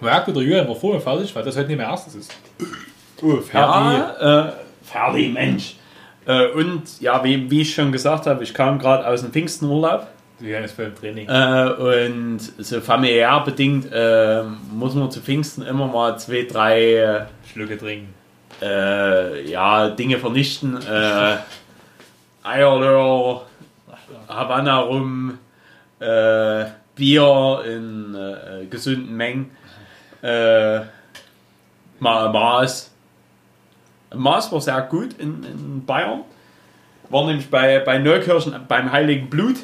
Merkt der Julian war vorher fertig, weil das heute nicht mehr erstes ist. Oh, fertig. Ja, äh, fertig, Mensch. Äh, und ja, wie, wie ich schon gesagt habe, ich kam gerade aus dem Pfingstenurlaub. Julian ist beim Training. Äh, und so familiär bedingt äh, muss man zu Pfingsten immer mal zwei, drei Schlücke trinken. äh, ja, Dinge vernichten. Äh, [laughs] Eierlöhr, Havanna rum, äh, Bier in äh, gesunden Mengen, äh, Ma Maß. Maß war sehr gut in, in Bayern. War nämlich bei, bei Neukirchen beim Heiligen Blut.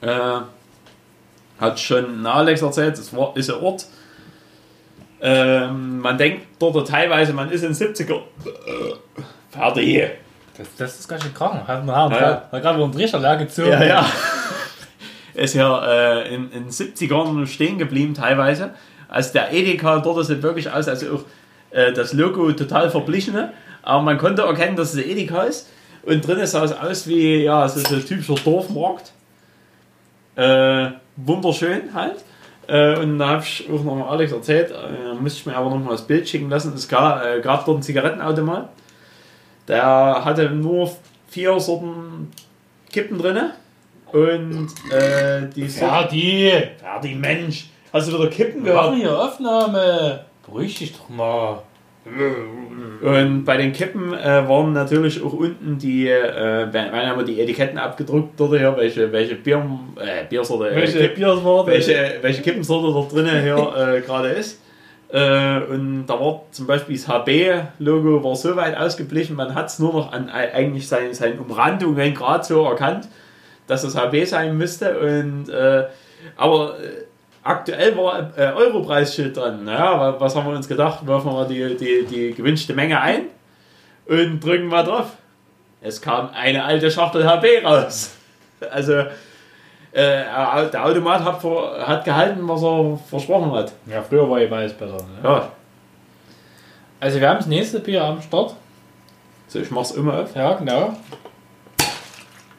Äh, hat schon Alex erzählt, es war, ist ein Ort. Ähm, man denkt dort teilweise, man ist in 70er. Äh, fertig. Das, das ist ganz schön krank. Hat man Ja, gerade über den gezogen. Ja, ja. Ist ja äh, in den 70ern stehen geblieben teilweise. Also der Edeka dort sieht wirklich aus, als auch äh, das Logo total verblichene. Aber man konnte erkennen, dass es Edeka ist. Und drinnen sah es aus wie ja, so, so ein typischer Dorfmarkt. Äh, wunderschön halt. Äh, und da habe ich auch noch mal Alex erzählt, äh, musste ich mir aber noch mal das Bild schicken lassen. Es gab, äh, gab dort einen Zigarettenautomat. Der hatte nur vier Sorten Kippen drinne und äh, die Ja, Sorten. die. Ja, die Mensch. Hast du wieder Kippen Wir machen gehört? hier Aufnahme. Beruhig dich doch mal. Und bei den Kippen äh, waren natürlich auch unten die, äh, werden aber die Etiketten abgedruckt dort hier, welche, welche Bier, äh, Biersorte, äh, Welche Kipp- Bier es war? welche, welche Kippensorte dort drinnen hier äh, gerade ist. Äh, und da war zum Beispiel das HB-Logo war so weit ausgeblichen, man hat es nur noch an ei- eigentlich seinen, seinen Umrandungen gerade so erkannt, dass es HB sein müsste. Und, äh, aber äh, aktuell war äh, Europreisschild dran. Naja, wa- was haben wir uns gedacht? Werfen wir die, die, die gewünschte Menge ein und drücken mal drauf. Es kam eine alte Schachtel HB raus. [laughs] Also äh, der Automat hat, hat gehalten, was er versprochen hat. Ja, früher war eben alles besser. Ne? Ja, Also wir haben das nächste Bier am Start. so ich mach's immer auf. Ja, genau.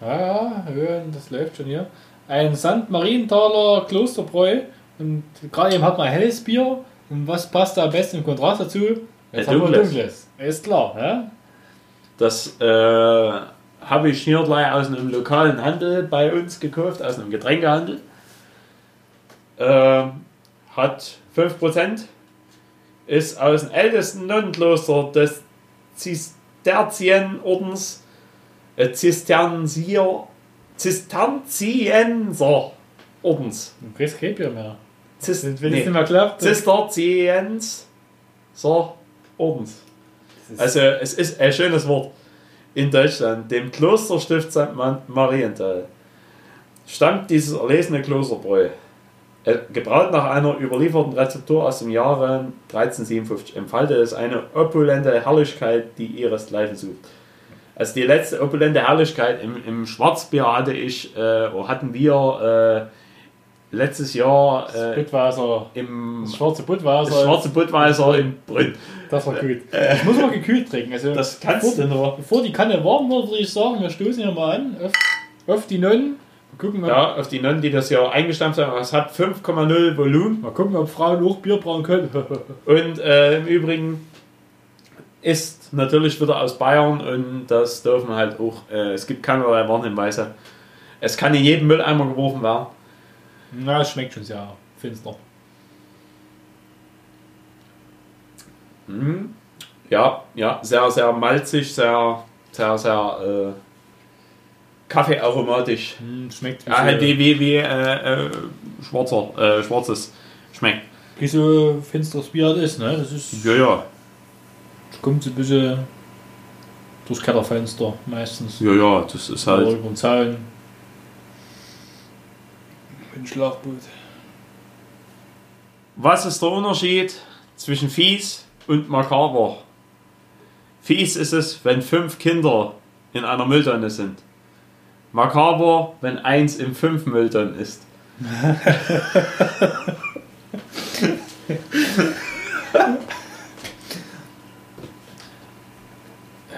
Ja, ja, hören, das läuft schon hier. Ein St. Marienthaler Klosterbräu. Und gerade eben hat man helles Bier. Und was passt da am besten im Kontrast dazu? Jetzt haben wir dunkles. dunkles. Ist klar, ja? Das äh, habe ich hier gleich aus einem lokalen Handel bei uns gekauft, aus einem Getränkehandel. Ähm, hat 5%, ist aus dem ältesten Nonnenkloster des Zisterzienordens, äh, Zisterzier, Zisterzienser Ordens. Du kriegst kein Bier mehr. Zis, Wenn es nee, nicht mehr klappt. Zisterzienser Ordens. das ist- Also es ist ein schönes Wort. In Deutschland, dem Klosterstift St. Ma- Marienthal, stammt dieses erlesene Klosterbräu. Äh, Gebraut nach einer überlieferten Rezeptur aus dem Jahre 1357 entfaltet es eine opulente Herrlichkeit, die ihresgleichen sucht. Also die letzte opulente Herrlichkeit im, im Schwarzbier hatte ich, äh, oder hatten wir letztes Jahr äh, Budweiser, im das schwarze Budweiser, das schwarze Budweiser in Brünn. das war gut. Das muss man gekühlt trinken. Also, Das kannst du nur. bevor die Kanne warm wird, würde ich sagen, wir stoßen hier mal an auf, auf die Nonnen. Mal gucken, Ja, auf die Nonnen, die das ja eingestampft haben. Es hat 5,0 Volumen. mal gucken, ob Frauen auch Bier brauen können. [laughs] Und äh, im Übrigen ist natürlich wieder aus Bayern und das dürfen halt auch, äh, es gibt keinerlei Warnhinweise. Es kann in jeden Mülleimer geworfen werden. Na, es schmeckt schon sehr finster. Mhm. Ja, ja, sehr, sehr malzig, sehr, sehr, sehr äh, kaffeearomatisch. Hm, schmeckt wie Ja, halt wie, wie, wie äh, äh, schwarzer, äh, schwarzes schmeckt. wie so finsteres Bier halt ist. Ne? Das ist, Ja, ja, das kommt so ein bisschen durchs Kellerfenster meistens. ja, ja, das ist Oder halt. über den Zaun. Mit dem Schlauchboot. Was ist der Unterschied zwischen fies und makaber? Fies ist es, wenn fünf Kinder in einer Mülltonne sind. Makaber, wenn eins in fünf Mülltonnen ist. [laughs]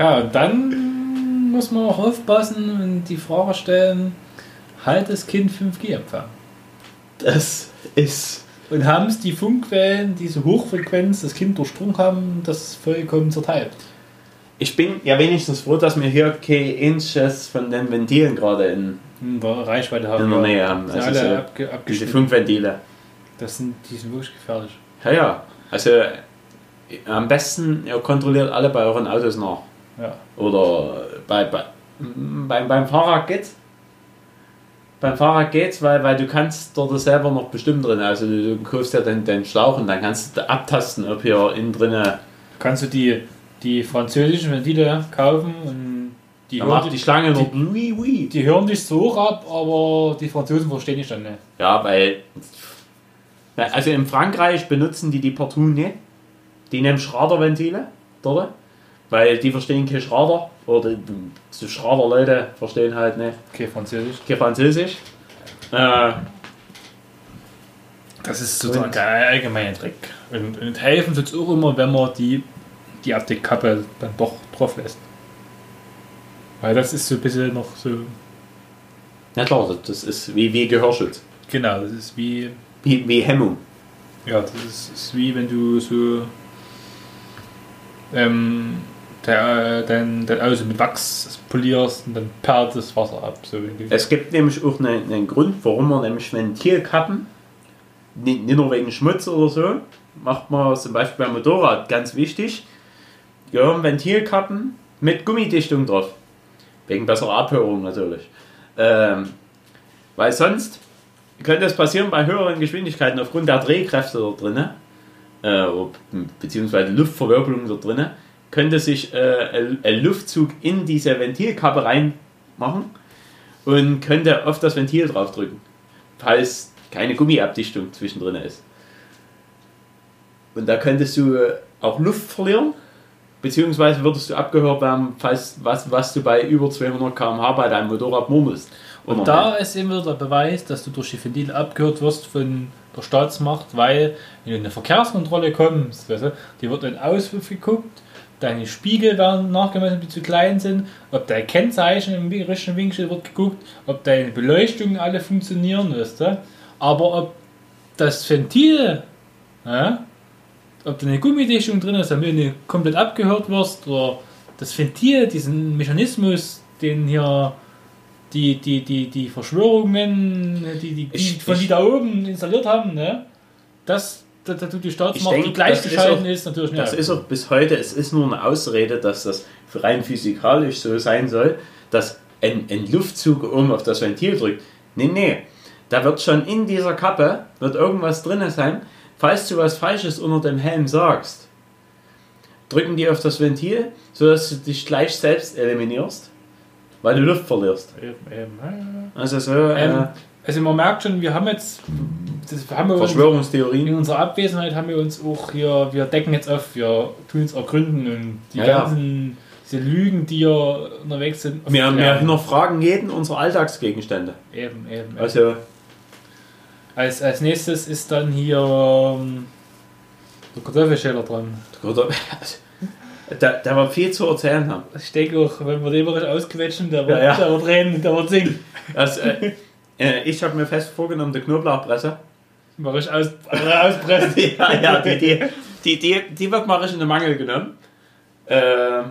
Ja, und dann muss man auch aufpassen und die Frage stellen, halt das Kind 5G-Empfang? Das ist. Und haben es die Funkwellen, diese Hochfrequenz, das Kind durchdrungen haben, das vollkommen zerteilt? Ich bin ja wenigstens froh, dass wir hier kein Inches von den Ventilen gerade in, der Reichweite haben in der Nähe haben. Also alle so abge diese. Funkventile. Das sind, die sind wirklich gefährlich. Ja, ja. Also am besten ihr kontrolliert alle bei euren Autos nach. Ja. Oder bei, bei, m- beim, beim Fahrrad geht's. Beim Fahrrad geht's, weil, weil du kannst dort selber noch bestimmen drin. Also du, du kaufst ja den, den Schlauch und dann kannst du abtasten, ob hier innen drinne. Kannst du die, die französischen Ventile kaufen und die Da hören, macht die Schlange die, Oui, oui. die hören dich so hoch ab, aber die Franzosen verstehen dich dann nicht. Ja, weil. Also in Frankreich benutzen die die partout nicht. Die nehmen Schraderventile dort. Weil die verstehen kein Schrader. Oder die- so Schraderleute verstehen halt nicht Okay, Französisch. kein Französisch. Äh, Das ist sozusagen der allgemeine Trick. Und, und helfen tut es auch immer, wenn man die, die Abdeckkappe dann doch drauf lässt. Weil das ist so ein bisschen noch so. ja klar, das- das ist wie, wie Gehörschutz. Genau, das ist wie. Wie, wie Hemmung. Ja, das ist, ist wie wenn du so. Ähm, der, dein, dein Auto mit Wachs polierst und dann perlt das Wasser ab. So Es gibt nämlich auch einen, einen Grund, warum man nämlich Ventilkappen, nicht, nicht nur wegen Schmutz oder so, macht man zum Beispiel beim Motorrad ganz wichtig, gehören Ventilkappen mit Gummidichtung drauf. Wegen besserer Abhörung natürlich. Ähm, weil sonst könnte es passieren bei höheren Geschwindigkeiten aufgrund der Drehkräfte dort drin, äh, beziehungsweise Luftverwirbelung dort drin, könnte sich äh, ein, Luftzug in diese Ventilkappe reinmachen und könnte auf das Ventil draufdrücken, falls keine Gummiabdichtung zwischendrin ist. Und da könntest du auch Luft verlieren, beziehungsweise würdest du abgehört werden, falls was, was du bei über 200 km/h bei deinem Motorrad murmelst. Und da ist eben wieder der Beweis, dass du durch die Ventile abgehört wirst von der Staatsmacht, weil wenn du in eine Verkehrskontrolle kommst, weißt du, die wird in den Auspuff geguckt, deine Spiegel werden nachgemessen, ob die zu klein sind, ob dein Kennzeichen im richtigen Winkel wird geguckt, ob deine Beleuchtungen alle funktionieren, weißt du. Aber ob das Ventil, ja, ob da eine Gummidichtung drin ist, damit du komplett abgehört wirst, oder das Ventil, diesen Mechanismus, den hier die, die, die, die Verschwörungen, die, die, die Ich- von ich- die da oben installiert haben, ne? Das, da, da tut die Staatsmacht, denk, gleichgeschalten das ist, natürlich nicht. Das ist auch bis heute, es ist nur eine Ausrede, dass das rein physikalisch so sein soll, dass ein, ein Luftzug oben auf das Ventil drückt. Nee, nee. Da wird schon in dieser Kappe, wird irgendwas drin sein, falls du was Falsches unter dem Helm sagst. Drücken die auf das Ventil, sodass du dich gleich selbst eliminierst, weil du Luft verlierst. Also so äh, Ähm, also man merkt schon, wir haben jetzt, das haben wir uns, in Verschwörungstheorien. unserer Abwesenheit haben wir uns auch hier, wir decken jetzt auf, wir tun es ergründen und die Ja, ja. ganzen diese Lügen, die hier unterwegs sind. Wir, wir aufklären. hinterfragen jeden unserer Alltagsgegenstände. Eben, eben. Also, Als, als nächstes ist dann hier ähm, der Kartoffelschäler dran. Da, da wir viel zu erzählen haben. Ich denke auch, wenn wir den wirklich ausquetschen, der wird, Ja, ja. Der wird reden, der wird singen. Also, äh, äh, ich habe mir fest vorgenommen, die Knoblauchpresse. Mach ich aus, auspressen. [laughs] ja, ja, die, die, die, die, die wird mal richtig in den Mangel genommen. Äh,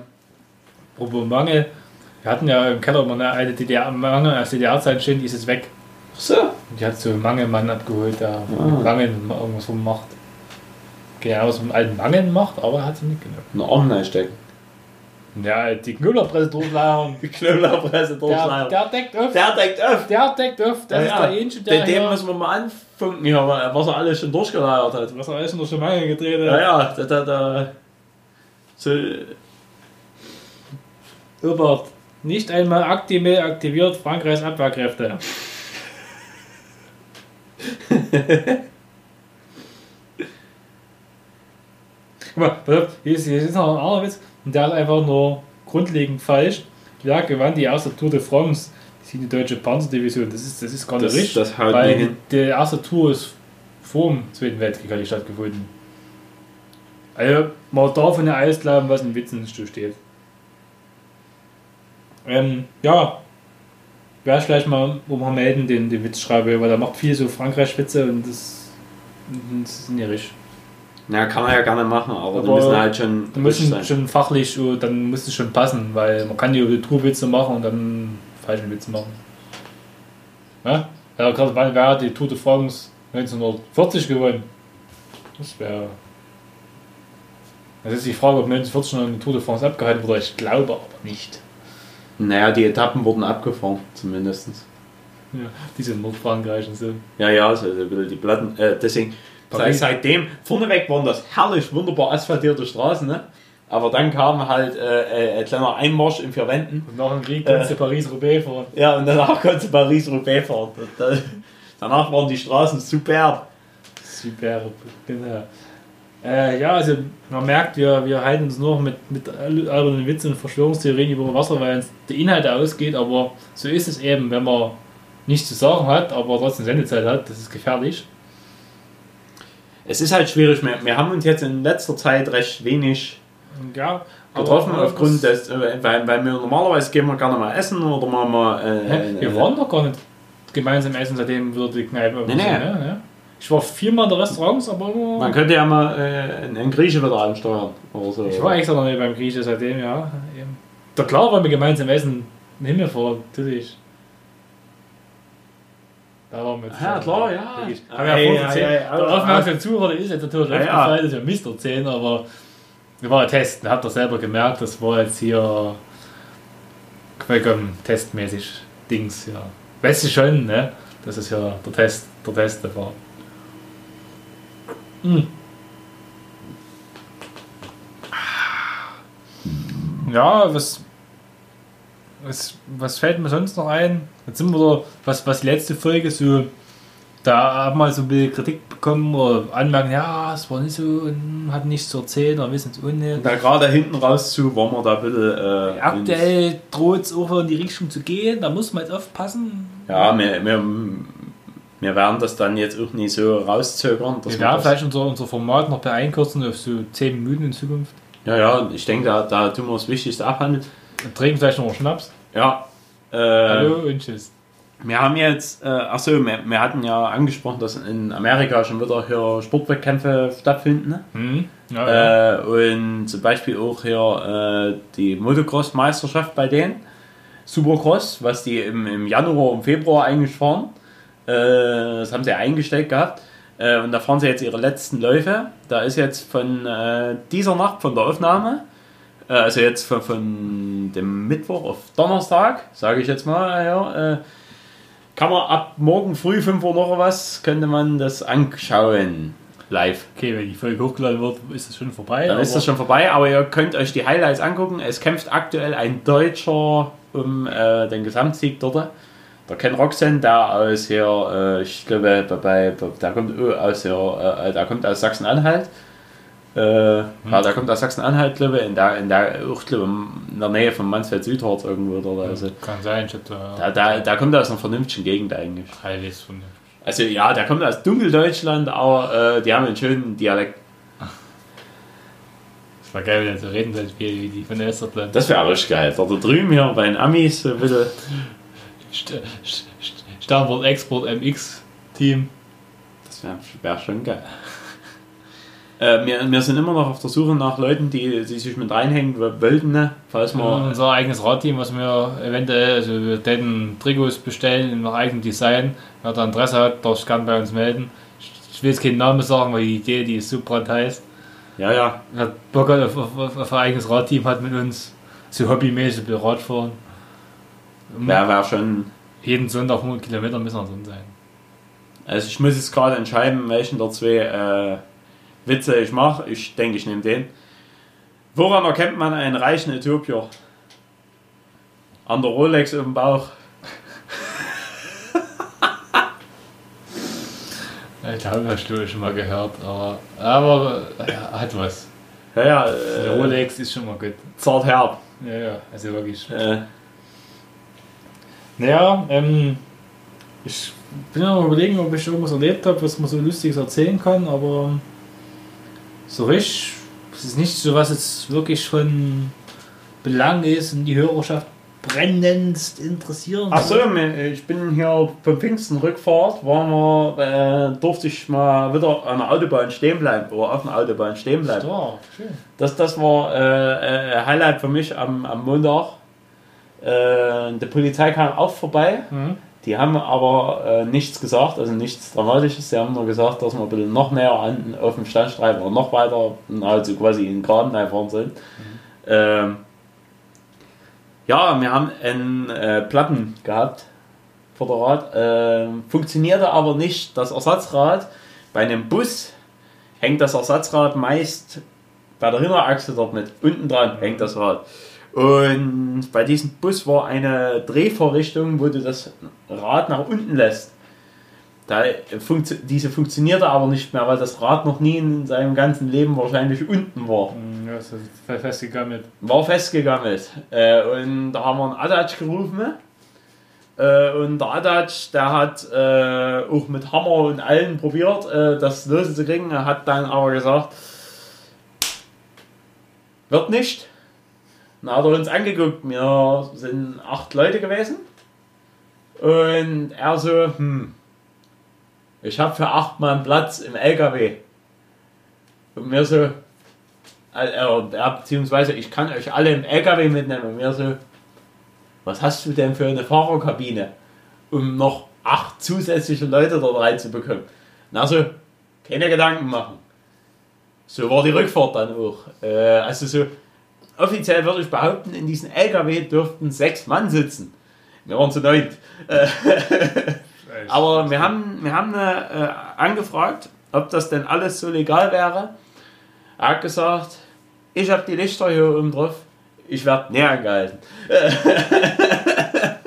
Apropos Mangel. Wir hatten ja im Keller immer eine alte DDR, Mangel aus DDR-Zeit stehen, die ist jetzt weg. so. Und die hat so einen Mangelmann abgeholt, der Ah. Mangel irgendwas vom macht. Genau, was mit alten Mangeln macht, aber hat sie nicht genommen. Einen Arm reinstecken. Ja, die Knüllerpresse. Die Knoblauchpresse Der, der deckt auf. Der deckt auf. Der deckt auf. Das Ja, ist ja. der Ähnchen, der Den, hier, müssen wir mal anfunken hier, was er alles schon durchgeleiert hat. was er alles schon Mangel gedreht Ja, hat. ja, da, da, da. So, Robert, nicht einmal Actimel aktiviert Frankreichs Abwehrkräfte. [laughs] Guck mal, hier ist, hier ist noch ein anderer Witz. Und der ist einfach nur grundlegend falsch. Wer gewann die erste Tour de France? Ist die deutsche Panzerdivision. Das ist, das ist gar nicht richtig. das haut weil nicht die erste Tour ist vor dem Zweiten Weltkrieg hat die stattgefunden. Also, man darf ja alles glauben, was in Witzen steht. Ähm, ja, wäre ich vielleicht mal, wo wir melden, den, den Witz schreibe, weil der macht viel so Frankreich-Witze und das, das ist nicht richtig. Ja, kann man ja gerne machen, aber, die Aber müssen halt schon richtig müssen schon fachlich, dann muss es schon passen, weil man kann die Tourwitze machen und dann falschen Witze machen. Ja? Ja, gerade wann wer hat die Tour de France 1940 gewonnen? Das wäre. Das ist die Frage, ob 1940 noch eine Tour de France abgehalten wurde. Ich glaube aber nicht. Naja, die Etappen wurden abgefahren, zumindest. Ja, diese in Nordfrankreich und so. Ja, ja, so ein bisschen die Platten. Äh, deswegen, Paris. seitdem, vorneweg waren das herrlich, wunderbar asphaltierte Straßen, ne? Aber dann kam halt äh, äh, ein kleiner Einmarsch in vier Wänden. Und nach dem Krieg Äh. kannst du Paris-Roubaix fahren. Ja, und danach konnte Paris-Roubaix fahren. Da- da- Danach waren die Straßen superb. Super, genau. Äh, ja, also man merkt, wir, wir halten uns nur noch mit, mit albernen Witzen und Verschwörungstheorien über Wasser, weil uns der Inhalt ausgeht, aber so ist es eben, wenn man nichts zu sagen hat, aber trotzdem Sendezeit hat, das ist gefährlich. Es ist halt schwierig, wir, wir haben uns jetzt in letzter Zeit recht wenig Ja, getroffen, aufgrund des, äh, weil, weil wir normalerweise gehen wir gerne mal essen oder mal, mal äh, äh, Wir waren doch gar nicht gemeinsam essen, seitdem wir die Kneipe Nee, nee. ne? Ich war viermal in der Restaurants, aber immer. Man könnte ja mal äh, einen Grieche wieder ansteuern. Oder so. Ich war extra noch nicht beim Grieche seitdem, ja. Da klar wollen wir gemeinsam essen. Im Himmel vor, natürlich. Da waren wir jetzt Ja, klar, ja. Ja, Haben wir ja vorhin ja, erzählt. ja, Der aufmerksame Zuhörer ist jetzt natürlich Ja, ja. aufgefallen, dass wir Mist erzählen, aber wir waren ja testen. Habt ihr selber gemerkt, das war jetzt hier Qualcomm testmäßig Dings, ja. Weißt du schon, ne? Das ist ja der Test, der Test war. Hm. Ja, was, was, was fällt mir sonst noch ein? Jetzt sind wir da, was, was die letzte Folge so, da haben wir so ein bisschen Kritik bekommen oder Anmerkungen, ja, es war nicht so, hat nichts zu erzählen, oder wissen es auch nicht. Da gerade hinten raus zu, wollen wir da ein bisschen. Äh, Aktuell droht es auch in die Richtung zu gehen, da muss man jetzt aufpassen. Ja, wir, wir, wir werden das dann jetzt auch nicht so rauszögern. Wir werden vielleicht unser, unser Format noch beeinkürzen auf so 10 Minuten in Zukunft. ja, ja, ich denke, da, da tun wir das Wichtigste abhandeln. Trinken vielleicht noch mal Schnaps. Ja. Äh, Hallo und tschüss. Wir haben jetzt, äh, achso, wir, wir hatten ja angesprochen, dass in Amerika schon wieder hier Sportwettkämpfe stattfinden. Ne? Hm? Ja, ja. Äh, und zum Beispiel auch hier äh, die Motocross-Meisterschaft bei denen. Supercross, was die im, im Januar und Februar eigentlich fahren. Äh, das haben sie eingestellt gehabt. Äh, und da fahren sie jetzt ihre letzten Läufe. Da ist jetzt von äh, dieser Nacht, von der Aufnahme, äh, also jetzt von, von dem Mittwoch auf Donnerstag, sage ich jetzt mal, ja, äh, kann man ab morgen früh 5 Uhr noch was, könnte man das anschauen. Live. Okay, wenn die Folge hochgeladen wird, ist es schon vorbei. Dann ist das schon vorbei, aber ihr könnt euch die Highlights angucken. Es kämpft aktuell ein Deutscher um äh, den Gesamtsieg dort. Der Ken Roxen, der aus hier, äh, ich glaube, bei, bei, der kommt äh, aus hier, äh, der kommt aus Sachsen-Anhalt. Äh, ja, der kommt aus Sachsen-Anhalt, glaube ich, in der, in der, auch, glaube ich, in der Nähe von Mansfeld-Südharz irgendwo. Oder, also, Kann sein, ich hätte da, da, da kommt er aus einer vernünftigen Gegend eigentlich. halbwegs von Also ja, der kommt aus Dunkeldeutschland, aber äh, die haben einen schönen Dialekt. [laughs] Das war geil, wenn er so reden sollte, wie wie die von Österland. Das wäre richtig geil. Da drüben hier bei den Amis so ein bisschen. St St St Sternwort Export MX Team. Das wäre wär schon geil. Äh, wir, wir sind immer noch auf der Suche nach Leuten, die, die sich mit reinhängen wollten, ne? falls Wir haben unser eigenes Radteam, was wir eventuell, also wir täten Trikots bestellen nach eigenem Design. Wer da Interesse hat, darf sich gerne bei uns melden. Ich- will jetzt keinen Namen sagen, weil die Idee, die ist so brandheiß. Ja, ja. Wer Bock hat auf, auf, auf, ein eigenes Radteam hat mit uns, so hobbymäßig will Radfahren. Wäre wär schon. Jeden Sonntag 100 Kilometer müssen wir drin sein. Also ich muss jetzt gerade entscheiden, welchen der zwei äh, Witze ich mache. Ich denke, ich nehme den. Woran erkennt man einen reichen Äthiopier? An der Rolex im Bauch. [laughs] Ich habe das schon mal gehört, aber, aber ja, hat was. Ja, ja, äh, Rolex ist schon mal gut. zart herb. Ja, ja, also wirklich. Äh, Naja, ähm, ich bin ja noch überlegen, ob ich irgendwas erlebt habe, was man so lustiges erzählen kann, aber so richtig, es ist nicht so, was jetzt wirklich von Belang ist und die Hörerschaft brennendst interessieren. Ach so, ich bin hier beim Pfingsten-Rückfahrt, waren wir, äh, durfte ich mal wieder an der Autobahn stehen bleiben, oder auf der Autobahn stehen bleiben. Ja, schön. Das, das war äh, äh, Highlight für mich am, am Montag. Äh, die Polizei kam auch vorbei. Mhm. Die haben aber äh, nichts gesagt, also nichts Dramatisches. Sie haben nur gesagt, dass wir ein bisschen noch näher an, auf dem Standstreifen oder noch weiter, also quasi in den Graben einfahren sollen. Ähm, ja, wir haben einen äh, Platten gehabt, Vorderrad. Äh, funktionierte aber nicht das Ersatzrad. Bei einem Bus hängt das Ersatzrad meist bei der Hinterachse dort mit. Unten dran hängt das Rad. Und bei diesem Bus war eine Drehvorrichtung, wo du das Rad nach unten lässt. Da funktio diese funktionierte aber nicht mehr, weil das Rad noch nie in seinem ganzen Leben wahrscheinlich unten war. Mhm, Ja, ist festgegammelt. War festgegammelt. Äh, und da haben wir einen Adatsch gerufen. Äh, und der Adatsch, der hat äh, auch mit Hammer und allen probiert, äh, das loszukriegen. Er hat dann aber gesagt, wird nicht. Dann hat er uns angeguckt. Wir sind acht Leute gewesen. Und er so, hm, ich habe für acht Mann Platz im LKW. Und mir so, äh, äh, beziehungsweise ich kann euch alle im LKW mitnehmen. Und mir so, was hast du denn für eine Fahrerkabine, um noch acht zusätzliche Leute dort reinzubekommen? Na so, keine Gedanken machen. So war die Rückfahrt dann auch. Äh, also so, offiziell würde ich behaupten, in diesem LKW dürften sechs Mann sitzen. Wir waren zu neunt. Äh, [laughs] aber wir haben, wir haben äh, angefragt, ob das denn alles so legal wäre. Er hat gesagt, ich habe die Lichter hier oben drauf, ich werde näher angehalten. [laughs]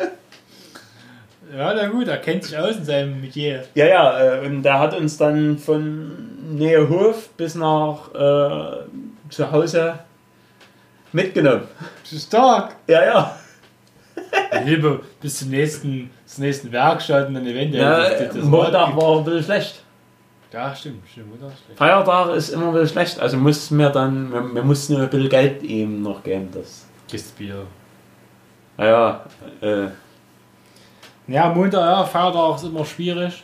Ja, na gut, er kennt sich aus in seinem Metier. Ja, ja, äh, und der hat uns dann von Nähe Hof bis nach äh, zu Hause mitgenommen. Stark! Ja, ja. Hilfe bis zum nächsten, zur nächsten Werkstatt und dann eventuell. ja Montag war ein bisschen schlecht. Ja, stimmt, stimmt, Montag ist schlecht. Feiertag ist immer ein bisschen schlecht, also mussten wir dann, wir, wir mussten ein bisschen Geld ihm noch geben. Das. Kiste Bier. Naja, äh, Ja, Montag, ja, Feiertag ist immer schwierig.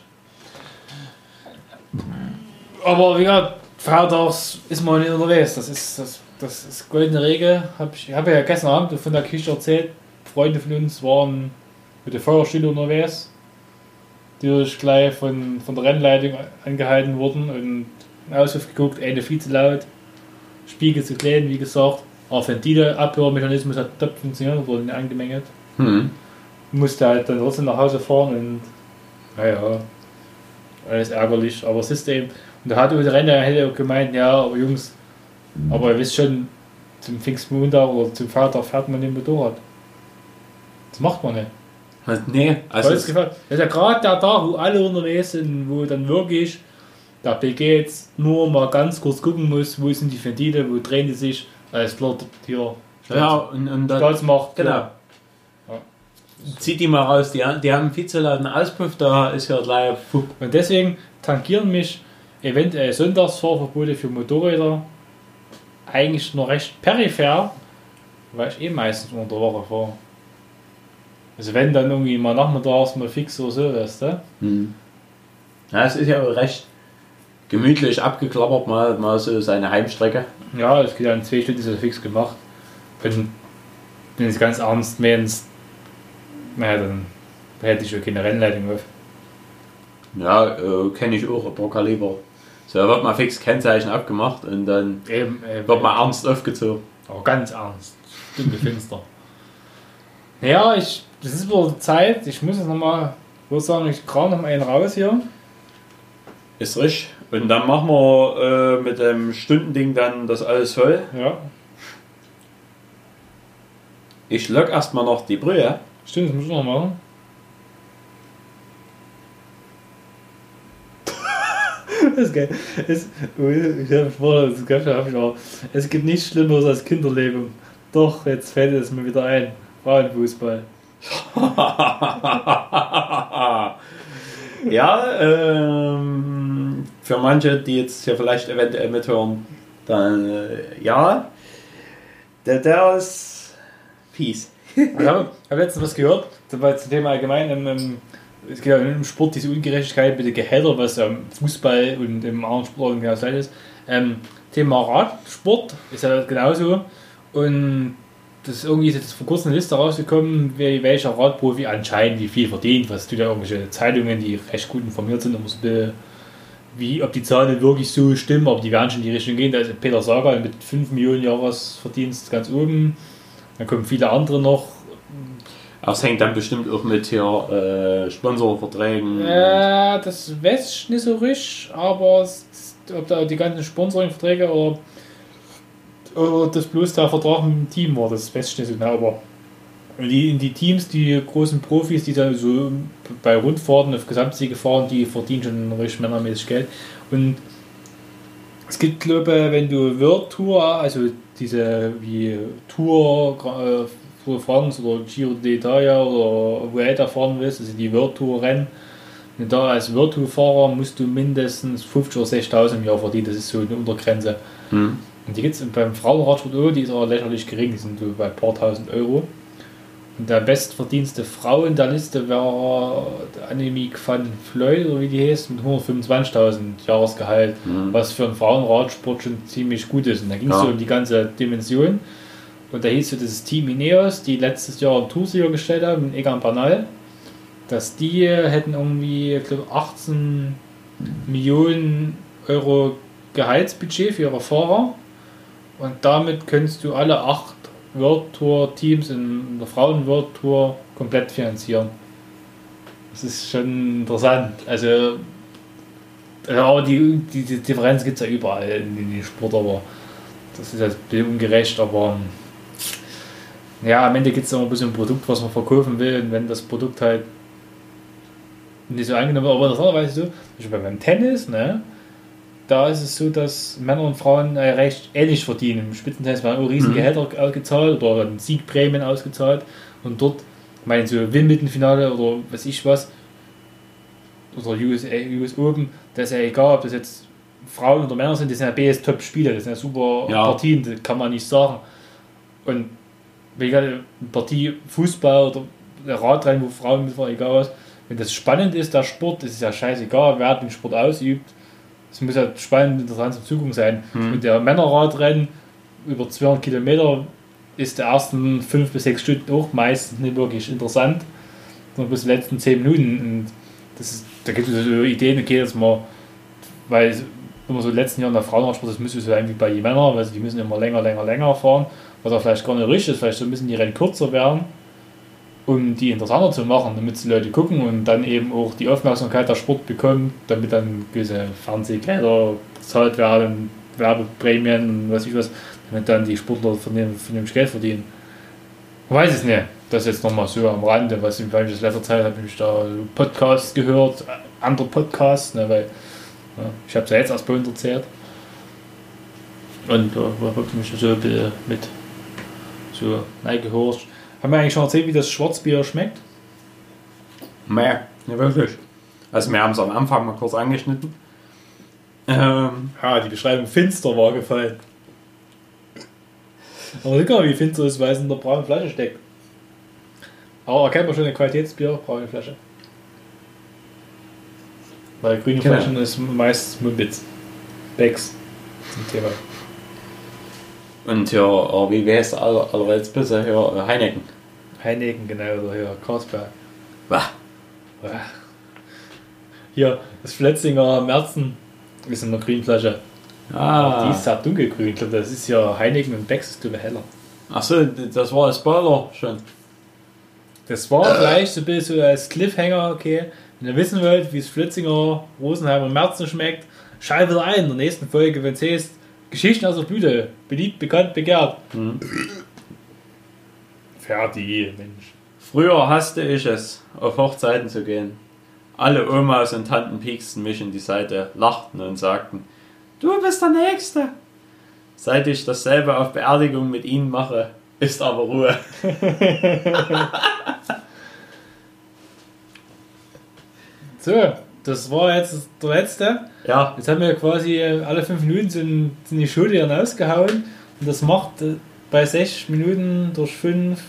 Aber wie gesagt, Feiertags ist man nicht unterwegs. Das ist, das, das ist goldene Regel. Hab ich habe ja gestern Abend von der Küche erzählt. Freunde von uns waren mit der Feuerstelle unterwegs. Die durch gleich von, von der Rennleitung angehalten wurden und Auspuff geguckt, eine viel zu laut. Spiegel zu klein, wie gesagt. Aber Ventile, Abhörmechanismus hat top funktioniert, wurde nicht angemängelt hm. musste halt dann trotzdem nach Hause fahren und naja, alles ärgerlich, aber eben, und da hat Renner hätte auch gemeint, ja, aber Jungs, aber ihr wisst schon, zum Pfingstmontag oder zum Vater fährt man den Motorrad. Das macht man nicht. Was, nee, also das ist ja gerade der Tag, wo alle unterwegs sind, wo dann wirklich der PG jetzt nur mal ganz kurz gucken muss, wo sind die Ventile, wo drehen die sich, alles klar, hier, ja, und, und dann, Stolz macht, genau. Zieh die mal raus, die, die haben viel zu lauten Auspuff, da ist ja gleich. Und deswegen tangieren mich eventuell Sonntagsfahrverbote für Motorräder eigentlich nur recht peripher, weil ich eh meistens unter der Woche fahre. Also wenn dann irgendwie mal nachmittags mal fix oder so, weißt du? Hm. Ja, es ist ja auch recht gemütlich abgeklappert, mal, mal so seine Heimstrecke. Ja, das geht ja in zwei Stunden so fix gemacht. Wenn, wenn es ganz ernst meinst, naja, dann hätte ich ja keine Rennleitung auf. Ja, äh, kenne ich auch, aber Kaliber. So, da wird mal fix Kennzeichen abgemacht und dann Eben, äh, wird mal ernst aufgezogen. Aber ganz ernst. Stunde finster. Ja, ich, das ist wohl Zeit. Ich muss jetzt nochmal, ich würde sagen, ich kram noch mal einen raus hier. Ist richtig. Und dann machen wir äh, mit dem Stundending dann das alles voll. Ja, Ich lock erstmal noch die Brühe. stimmt, das muss ich noch machen. Geil. Es, ich habe vor, das gab hab ich auch. Es gibt nichts Schlimmeres als Kinderleben. Doch, jetzt fällt es mir wieder ein. Frauenfußball. [laughs] ja, ähm, für manche, die jetzt hier vielleicht eventuell mithören, dann äh, ja, der, der ist fies. Ich habe hab letztens was gehört, zum Thema allgemein. Im, im, es geht ja im Sport diese Ungerechtigkeit mit den Gehältern, was ja im Fußball und im anderen Sport genau das ist. Ähm, Thema Radsport ist ja genauso. Und das ist irgendwie jetzt vor kurzem eine Liste rausgekommen, welcher Radprofi anscheinend wie viel verdient. Was tut ja irgendwelche Zeitungen, die recht gut informiert sind, immer so wie, ob die Zahlen wirklich so stimmen, aber die werden schon in die Richtung gehen. Da ist Peter Sager mit 5 Millionen Jahresverdienst ganz oben. Dann kommen viele andere noch. Das hängt dann bestimmt auch mit hier äh, Sponsorverträgen. Äh, das weiß ich nicht so richtig, aber es, ob da die ganzen Sponsoringverträge oder, oder das bloß der Vertrag mit dem Team war, das weiß ich nicht so genau. Aber die, die Teams, die großen Profis, die dann so bei Rundfahrten auf Gesamtsiege fahren, die verdienen schon richtig männermäßig Geld. Und es gibt, glaube ich, wenn du World Tour, also diese wie Tour, äh, Tour de France oder Giro d'Italia oder Vuelta fahren willst, also die World Tour Rennen, da als World Tour Fahrer musst du mindestens 50 oder 60.000 im Jahr verdienen, das ist so eine Untergrenze. Hm. Und die gibt es beim Frauenradsport auch, die ist aber lächerlich gering, die sind so bei ein paar tausend Euro. Und der bestverdienste Frau in der Liste wäre Annemiek van Floyd, oder wie die heißt, mit 125.000 Jahresgehalt, Mhm. was für einen Frauenradsport schon ziemlich gut ist. Und da ging es Ja. so um die ganze Dimension. Und da hieß so dieses Team Ineos, die letztes Jahr Toursieger gestellt haben, mit Egan Bernal, dass die hätten irgendwie, ich glaube, 18 Millionen Euro Gehaltsbudget für ihre Fahrer. Und damit könntest du alle acht World Tour Teams in der Frauen World Tour komplett finanzieren. Das ist schon interessant. Also, aber die, die, die Differenz gibt es ja überall in, den Sport, aber das ist halt ein bisschen ungerecht, aber ja, am Ende geht es immer ein bisschen um Produkt, was man verkaufen will und wenn das Produkt halt nicht so angenommen wird, aber interessanterweise so, zum Beispiel beim Tennis, ne, da ist es so, dass Männer und Frauen äh, recht ähnlich verdienen. Im Spitzentennis werden auch riesen Mhm. Gehälter ausgezahlt oder Siegprämien ausgezahlt und dort, meinen so Wimbledon-Finale oder weiß ich was, oder US, äh, US Open, das ist ja egal, ob das jetzt Frauen oder Männer sind, das sind ja BS Top-Spiele, das sind ja super Ja. Partien, das kann man nicht sagen. Und eine Partie Fußball oder Radrennen, wo Frauen mitfahren, egal was, wenn das spannend ist, der Sport, ist es ja scheißegal, wer den Sport ausübt. Es muss ja spannend und interessant zum Zugucken sein. Mhm. Und der Männerradrennen über 200 Kilometer ist der ersten 5 bis 6 Stunden auch meistens nicht wirklich interessant, sondern bis die letzten 10 Minuten. Und das ist, da gibt es so Ideen, okay, dass man, weil es immer so in den letzten Jahren der Frauenradsport, das müsste so sein wie bei den Männern, weil die müssen immer länger, länger, länger fahren, was auch vielleicht gar nicht richtig ist, vielleicht so müssen die Rennen kürzer werden, um die interessanter zu machen, damit die Leute gucken und dann eben auch die Aufmerksamkeit der Sport bekommt, damit dann gewisse Fernsehgelder bezahlt werden, Werbeprämien und was ich was, damit dann die Sportler von dem, von dem Geld verdienen. Ich weiß es nicht. Das jetzt nochmal so am Rande, was ich, ich das letzter Zeit habe ich da Podcasts gehört, andere Podcasts, ne, weil ja, ich habe es ja jetzt erst bei uns erzählt. Und da äh, habe ich mich so ein so reingehorcht. Haben wir eigentlich schon erzählt, wie das Schwarzbier schmeckt? Nee, nicht wirklich. Also wir haben es am Anfang mal kurz angeschnitten. Ähm, Ja, die Beschreibung finster war gefallen. Aber egal, wie finster ist, weil es in der braunen Flasche steckt. Aber erkennt man schon ein Qualitätsbier, braune Flasche. Weil grüne Genau. Flaschen ist meist Mumbitz. Becks zum Thema. Und äh, wie heißt der aller, allerwelts besser? Äh, Heineken. Heineken, genau, oder hier, Carlsberg. Wah. Uah. Hier, das Fletzinger Merzen ist in der grünen Flasche. Ah. Die ist ja dunkelgrün. Ich glaube, das ist ja Heineken und Becks ist heller. Achso, das war ein Spoiler schon. Das war gleich so ein bisschen so als Cliffhanger, okay. Wenn ihr wissen wollt, wie es Flitzinger, Rosenheim und Merzen schmeckt, schaltet ein in der nächsten Folge, wenn es heißt Geschichten aus der Blüte. Beliebt, bekannt, begehrt. Mhm. Fertig, Mensch. Früher hasste ich es, auf Hochzeiten zu gehen. Alle Omas und Tanten pieksten mich in die Seite, lachten und sagten, du bist der Nächste. Seit ich dasselbe auf Beerdigung mit ihnen mache, ist aber Ruhe. [laughs] So, das war jetzt der letzte. Ja, Jetzt haben wir quasi alle fünf Minuten sind, sind die Schulter hinausgehauen. Und das macht äh, bei sechs Minuten durch fünf.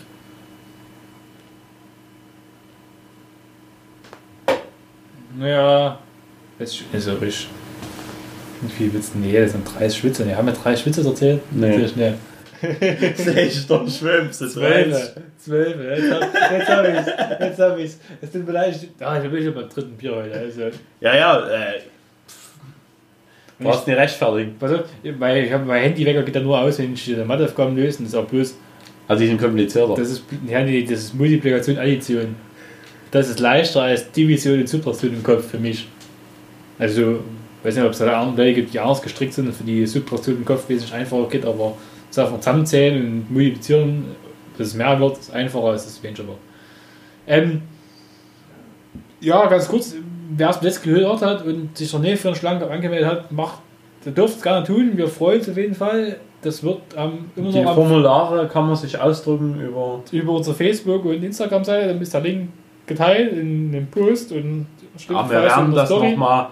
Naja, das ist also ich. Wie viel willst du? Nee, das sind drei Schwitze. Haben wir drei Schwitze erzählt? Nee. Natürlich nicht. [laughs] sech doch schwimmst, das Zwölf. Zwölf. Jetzt hab, ich's. Jetzt hab ich's. Es tut mir leid. ich- Ah, ich bin schon beim dritten Bier heute. Also. Ja, ja, äh, du brauchst nicht rechtfertigen. Pass auf, weil ich hab, mein Handywecker geht ja nur aus, wenn ich die Matheaufgaben löse. Und das ist auch bloß Also die sind komplizierter. Das ist, ja, nee, das ist Multiplikation, Addition. Das ist leichter als Division und Subtraktion im Kopf für mich. Also, ich weiß nicht, ob es da andere Leute gibt, die anders gestrickt sind und für die Subtraktion im Kopf wesentlich einfacher geht, aber Sachen zusammenzählen und multiplizieren, dass es mehr wird, ist einfacher als es weniger wird. Ähm, ja, ganz kurz, wer es bis jetzt gehört hat und sich noch nicht für einen Schlangen angemeldet hat, macht, der dürft es gerne tun. Wir freuen uns auf jeden Fall. Das wird ähm, immer Die noch am Formulare kann man sich ausdrucken über. über unsere Facebook- und Instagram-Seite, dann ist der Link geteilt in dem Post und stimmt Aber wir werden das nochmal.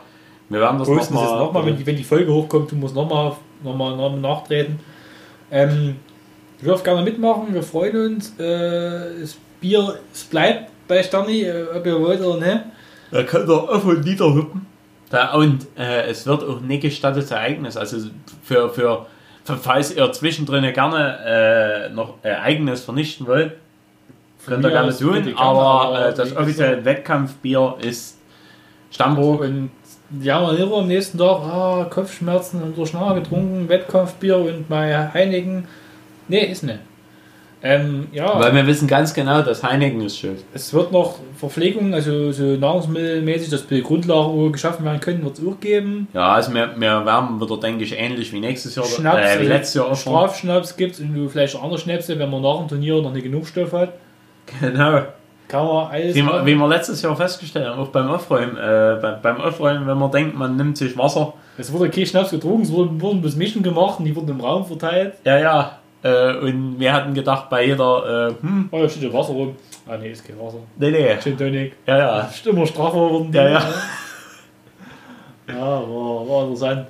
Wir werden das nochmal. nochmal, wenn, die- wenn die Folge hochkommt, du musst nochmal noch mal, noch mal nachtreten. Ähm, ihr dürft gerne mitmachen, wir freuen uns. Äh, das Bier, es bleibt bei Sterni, äh, ob ihr wollt oder nicht. Da könnt ihr auf und nieder hüppen. Da, und äh, es wird auch nicht gestattetes Ereignis. Also für, für, für falls ihr zwischendrin gerne äh, noch Ereignis vernichten wollt, könnt ihr gerne tun. Aber aber äh, das offizielle Wettkampfbier ist Stammburg. Und ja, mal lieber am nächsten Tag, ah, Kopfschmerzen und durch Schnarre getrunken, Wettkampfbier und mal Heineken. Nee, ist nicht. Ähm, ja. Weil wir wissen ganz genau, dass Heineken ist schuld. Es wird noch Verpflegung, also so nahrungsmittelmäßig, dass die Grundlagen wo geschaffen werden können, wird es auch geben. Ja, also wir, wir werden wieder, denke ich, ähnlich wie nächstes Jahr. Schnaps, äh, wie also letztes Jahr. Strafschnaps gibt es und vielleicht auch andere Schnäpse, wenn man nach dem Turnier noch nicht genug Stoff hat. Genau. Man alles Wie wir, wie wir letztes Jahr festgestellt haben, auch beim Aufräumen, äh, beim, Aufräumen, wenn man denkt, man nimmt sich Wasser. Es wurde kein Schnaps getrunken, es wurden, wurden bloß Mischen gemacht und die wurden im Raum verteilt. Ja, ja. Äh, und wir hatten gedacht, bei jeder, äh, hm, Oh, da steht ja Wasser rum. Ah, nee, ist kein Wasser. nee, nee. Gin Tonic. Ja, ja. [laughs] Ist immer straffer wurden die. Ja, ja. Ja, war, war interessant.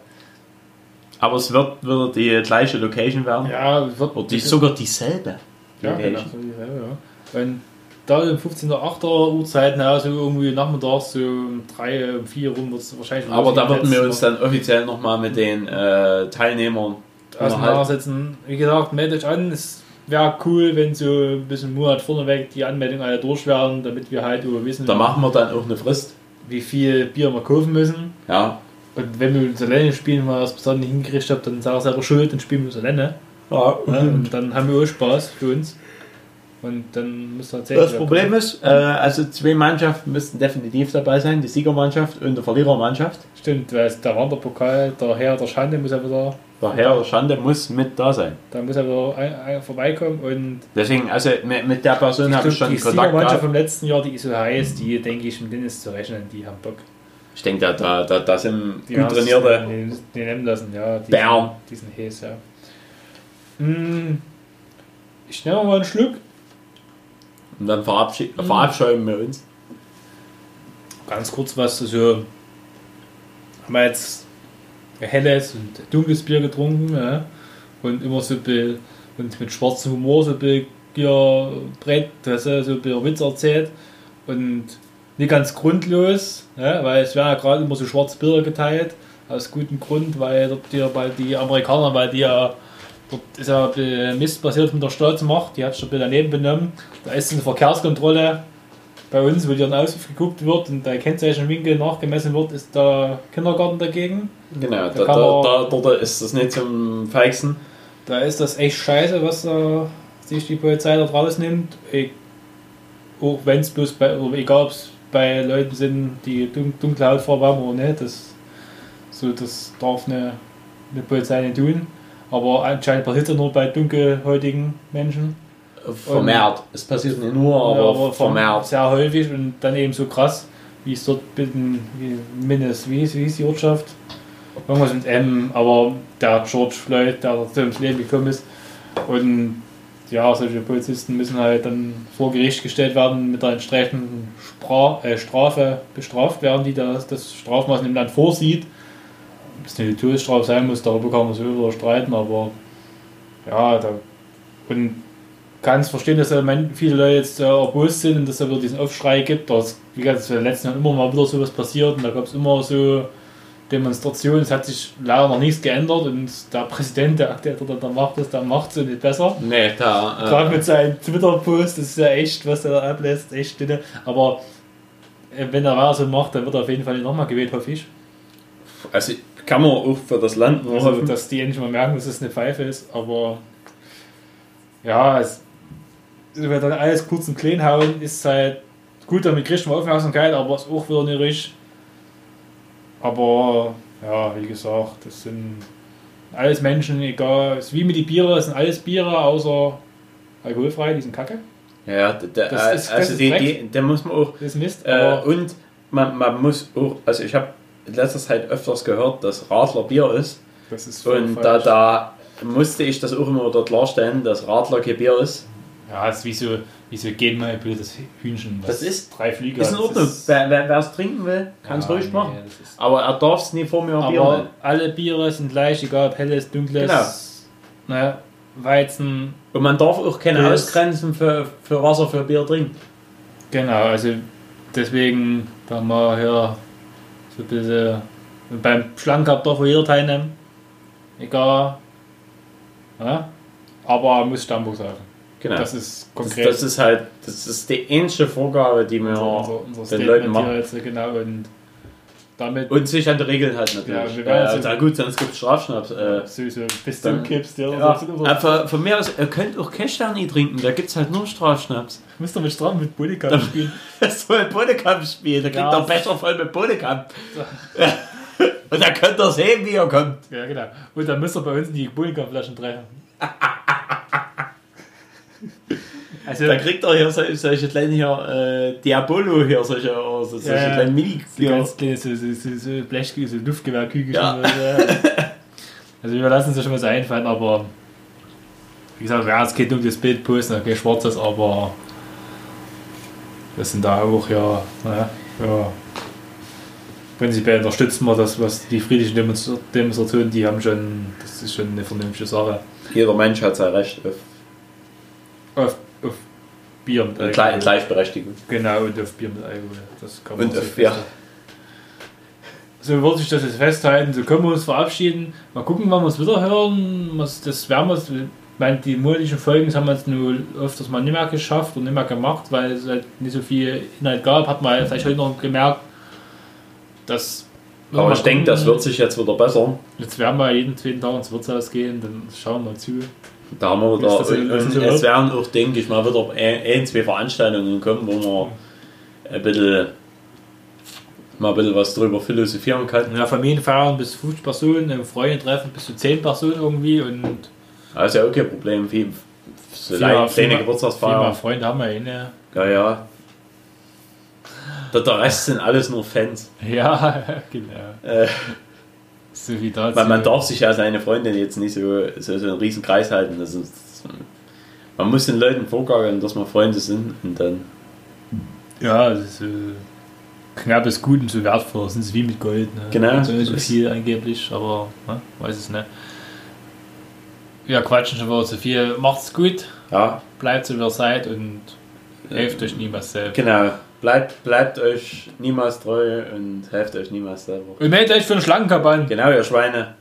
Aber es wird wieder die gleiche Location werden. Ja, es wird Oder die, sogar dieselbe. Ja, genau. Location. ja, ja. Und da um 15.08 Uhrzeit, na, so irgendwie nachmittags, so um 3, um 4 rum wird es wahrscheinlich Aber da würden wir uns dann offiziell nochmal mit den äh, Teilnehmern auseinandersetzen. Wie gesagt, meldet euch an. Es wäre cool, wenn so ein bisschen Monat vorneweg die Anmeldungen alle durch wären, damit wir halt über wissen, Da machen wir dann auch eine Frist. wie viel Bier wir kaufen müssen. Ja. Und wenn wir uns alleine spielen, es bis dahin nicht hingekriegt habt, dann sag ich selber schuld, dann spielen wir uns alleine. ja. Ja, und dann haben wir auch Spaß für uns. Und dann ihr erzählen. Das Problem ist, äh, also zwei Mannschaften müssten definitiv dabei sein, die Siegermannschaft und die Verlierermannschaft. Stimmt, weil der Wanderpokal, der Herr der Schande muss ja wieder, Der Herr der Schande muss mit da sein. da muss er wieder ein, ein, vorbeikommen und Deswegen, also mit, mit der Person habe ich schon die Kontakt Siegermannschaft gehabt. vom letzten Jahr, die ist so heiß, die denke ich, mit denen ist zu rechnen, die haben Bock. Ich denke, da, da, da, da sind Die gut trainierte. Die, die nehmen lassen, ja. Die Bern. Sind, die sind heiß, ja. Hm, ich nehme mal einen Schluck. Und dann verabschied, verabscheuen wir uns. ganz kurz was, also haben wir jetzt helles und dunkles Bier getrunken ja, und immer so ein und mit schwarzem Humor so ein bisschen brett, so ein bisschen Witz erzählt und nicht ganz grundlos, ja, weil es werden ja gerade immer so schwarze Bilder geteilt, aus gutem Grund, weil dort die, weil die Amerikaner, weil die ja Dort ist ja ein Mist passiert mit der Staatsmacht, die hat sich ein bisschen daneben benommen. Da ist eine Verkehrskontrolle bei uns, wo dir ein Ausruf geguckt wird und der Kennzeichenwinkel nachgemessen wird, ist der Kindergarten dagegen. Genau, Da da, da, da, dort ist das nicht zum Feixen. Da ist das echt scheiße, was da sich die Polizei da rausnimmt. Ich, auch wenn es bloß bei, oder egal ob es bei Leuten sind, die dun dunkle Hautfarbe haben oder nicht, das, so, das darf eine, eine Polizei nicht tun. Aber anscheinend passiert es nur bei dunkelhäutigen Menschen. Vermehrt. Es passiert nicht nur, aber, Ja, aber vermehrt. Sehr häufig und dann eben so krass, wie es dort in Minnes, wie wie hieß die Ortschaft? Irgendwas mit M, aber der George Floyd, der dazu ins Leben gekommen ist. Und ja, solche Polizisten müssen halt dann vor Gericht gestellt werden, mit der entsprechenden Spra äh, Strafe bestraft werden, die das, das Strafmaß im Land vorsieht. Es eine Todesstrafe sein muss, darüber kann man so wieder streiten, aber ja, da und kann es verstehen, dass da viele Leute jetzt äh, erbost sind und dass da wieder diesen Aufschrei gibt. Das, wie gesagt, es ist in den letzten Jahren immer mal wieder sowas passiert und da gab es immer so Demonstrationen. Es hat sich leider noch nichts geändert und der Präsident, der, der an der Macht ist, der macht so nicht besser. Nee, da. Gerade Äh, mit seinem Twitter-Post, das ist ja echt, was er da ablässt, echt dünne. Aber äh, wenn er weiter so macht, dann wird er auf jeden Fall nicht nochmal gewählt, hoffe ich. also kann man auch für das Land nur Also, dass die endlich mal merken, dass es eine Pfeife ist, aber ja, es, wenn dann alles kurz und klein hauen, ist halt gut, damit kriegt man Aufmerksamkeit, aber es ist auch wieder nicht richtig. Aber ja, wie gesagt, das sind alles Menschen, egal, es ist wie mit die Biere, es sind alles Biere, außer alkoholfrei, die sind kacke. Ja, der, Das ist- das also die, die, der muss man auch. Das ist Mist, Äh, und man, man muss auch. Also ich habe in letzter Zeit öfters gehört, dass Radler Bier ist. das ist Und da, falsch. da musste ich das auch immer wieder klarstellen, dass Radler kein Bier ist. Ja, es ist wie so, wie so genmanipuliertes Hühnchen. Das ist- drei Flieger. Ist in das Ordnung. ist- Wer es trinken will, kann es Ja, ruhig nee, machen. das Aber er darf es nie vor mir Bier Aber alle Biere sind gleich, egal ob helles, dunkles, Genau. naja, Weizen. Und man darf auch keine Das- Ausgrenzen für, für Wasser für Bier trinken. Genau, also deswegen, da haben wir hier so ein bisschen beim Schlangencup darf jeder teilnehmen. Egal. Ja? Aber er muss Stammbuch sagen. Genau. Das Das, ist konkret das ist halt, das ist die einzige Vorgabe, die wir unser, unser, unser den Leuten machen. jetzt, genau. Und damit Und sich an die Regeln halt Ja, natürlich. Ja, jetzt- na gut, sonst gibt es Strafschnaps. Äh, sowieso bis du kippst, ja. ja, oder so. äh, von, mir aus, ihr könnt auch Cash-Sterne trinken, da gibt es halt nur Strafschnaps. Müsst ihr mit Strafen mit Bullikan spielen. Das soll ein Bodekamp spielen, da kriegt Ja. ihr Becher voll mit Bodekamp. [laughs] Und dann könnt ihr sehen, wie ihr kommt. Ja, genau. Und dann müsst ihr bei uns in die Bullikan-Flaschen treffen. [laughs] also, Da kriegt ihr hier solche, solche kleinen hier, äh, Diabolo hier, solche, oder so, solche Ja, ja. kleinen mini so ganz kleine so, so, so, so Blech, so Luftgewehrkügelchen. Ja. so. [laughs] Also wir lassen uns ja schon was einfallen, aber wie gesagt, wir werden jetzt kein dunkles Bild posten, kein schwarzes, aber wir sind da auch ja, naja, ja prinzipiell unterstützen wir das, was die friedlichen Demonstra- Demonstrationen, die haben schon, das ist schon eine vernünftige Sache. Jeder Mensch hat sein Recht Auf, auf Bier mit eine Gle- Gleichberechtigung. Genau, und auf Bier mit Alkohol. Das kann man Und so auf festhalten. So würde ich das jetzt festhalten, so können wir uns verabschieden. Mal gucken, wann wir es wieder hören. Das werden wir. Ich meine, die monatlichen Folgen haben wir jetzt nur öfters mal nicht mehr geschafft und nicht mehr gemacht, weil es halt nicht so viel Inhalt gab. Hat man vielleicht heute noch gemerkt, dass. Aber ich denke, das wird sich jetzt wieder besser. Jetzt werden wir jeden zweiten Tag ins Wirtshaus gehen, dann schauen wir mal zu. Da haben wir Ist wieder, das so- und, es werden auch, denke ich mal, wieder ein, ein, zwei Veranstaltungen kommen, wo man ein bisschen, mal ein bisschen was drüber philosophieren kann. Ja, Familienfeiern bis 50 Personen, Freunde treffen bis zu 10 Personen irgendwie und Das ist ja auch kein Problem. Viel, so kleine viel- viele Geburtstagsfeier. Freunde haben wir eh ne? Ja, ja. Der, der Rest sind alles nur Fans. Ja, [laughs] genau. Äh, Dazu. weil man darf sich ja seine Freundin jetzt nicht so, so, so einen riesen Kreis halten. Das ist, man muss den Leuten vorgaukeln, dass wir Freunde sind und dann. Ja, das ist, äh, Knapp ist gut und so wertvoll, das ist wie mit Gold. Ne? Genau. So nicht so viel angeblich, aber ne? weiß es nicht. Wir quatschen schon wieder zu viel. Macht's gut, Ja, bleibt so wie ihr seid und helft euch niemals selbst. genau. Bleibt, bleibt euch niemals treu und helft euch niemals selber. Und meldet euch für einen Schlangenkampagne. Genau, ihr Schweine.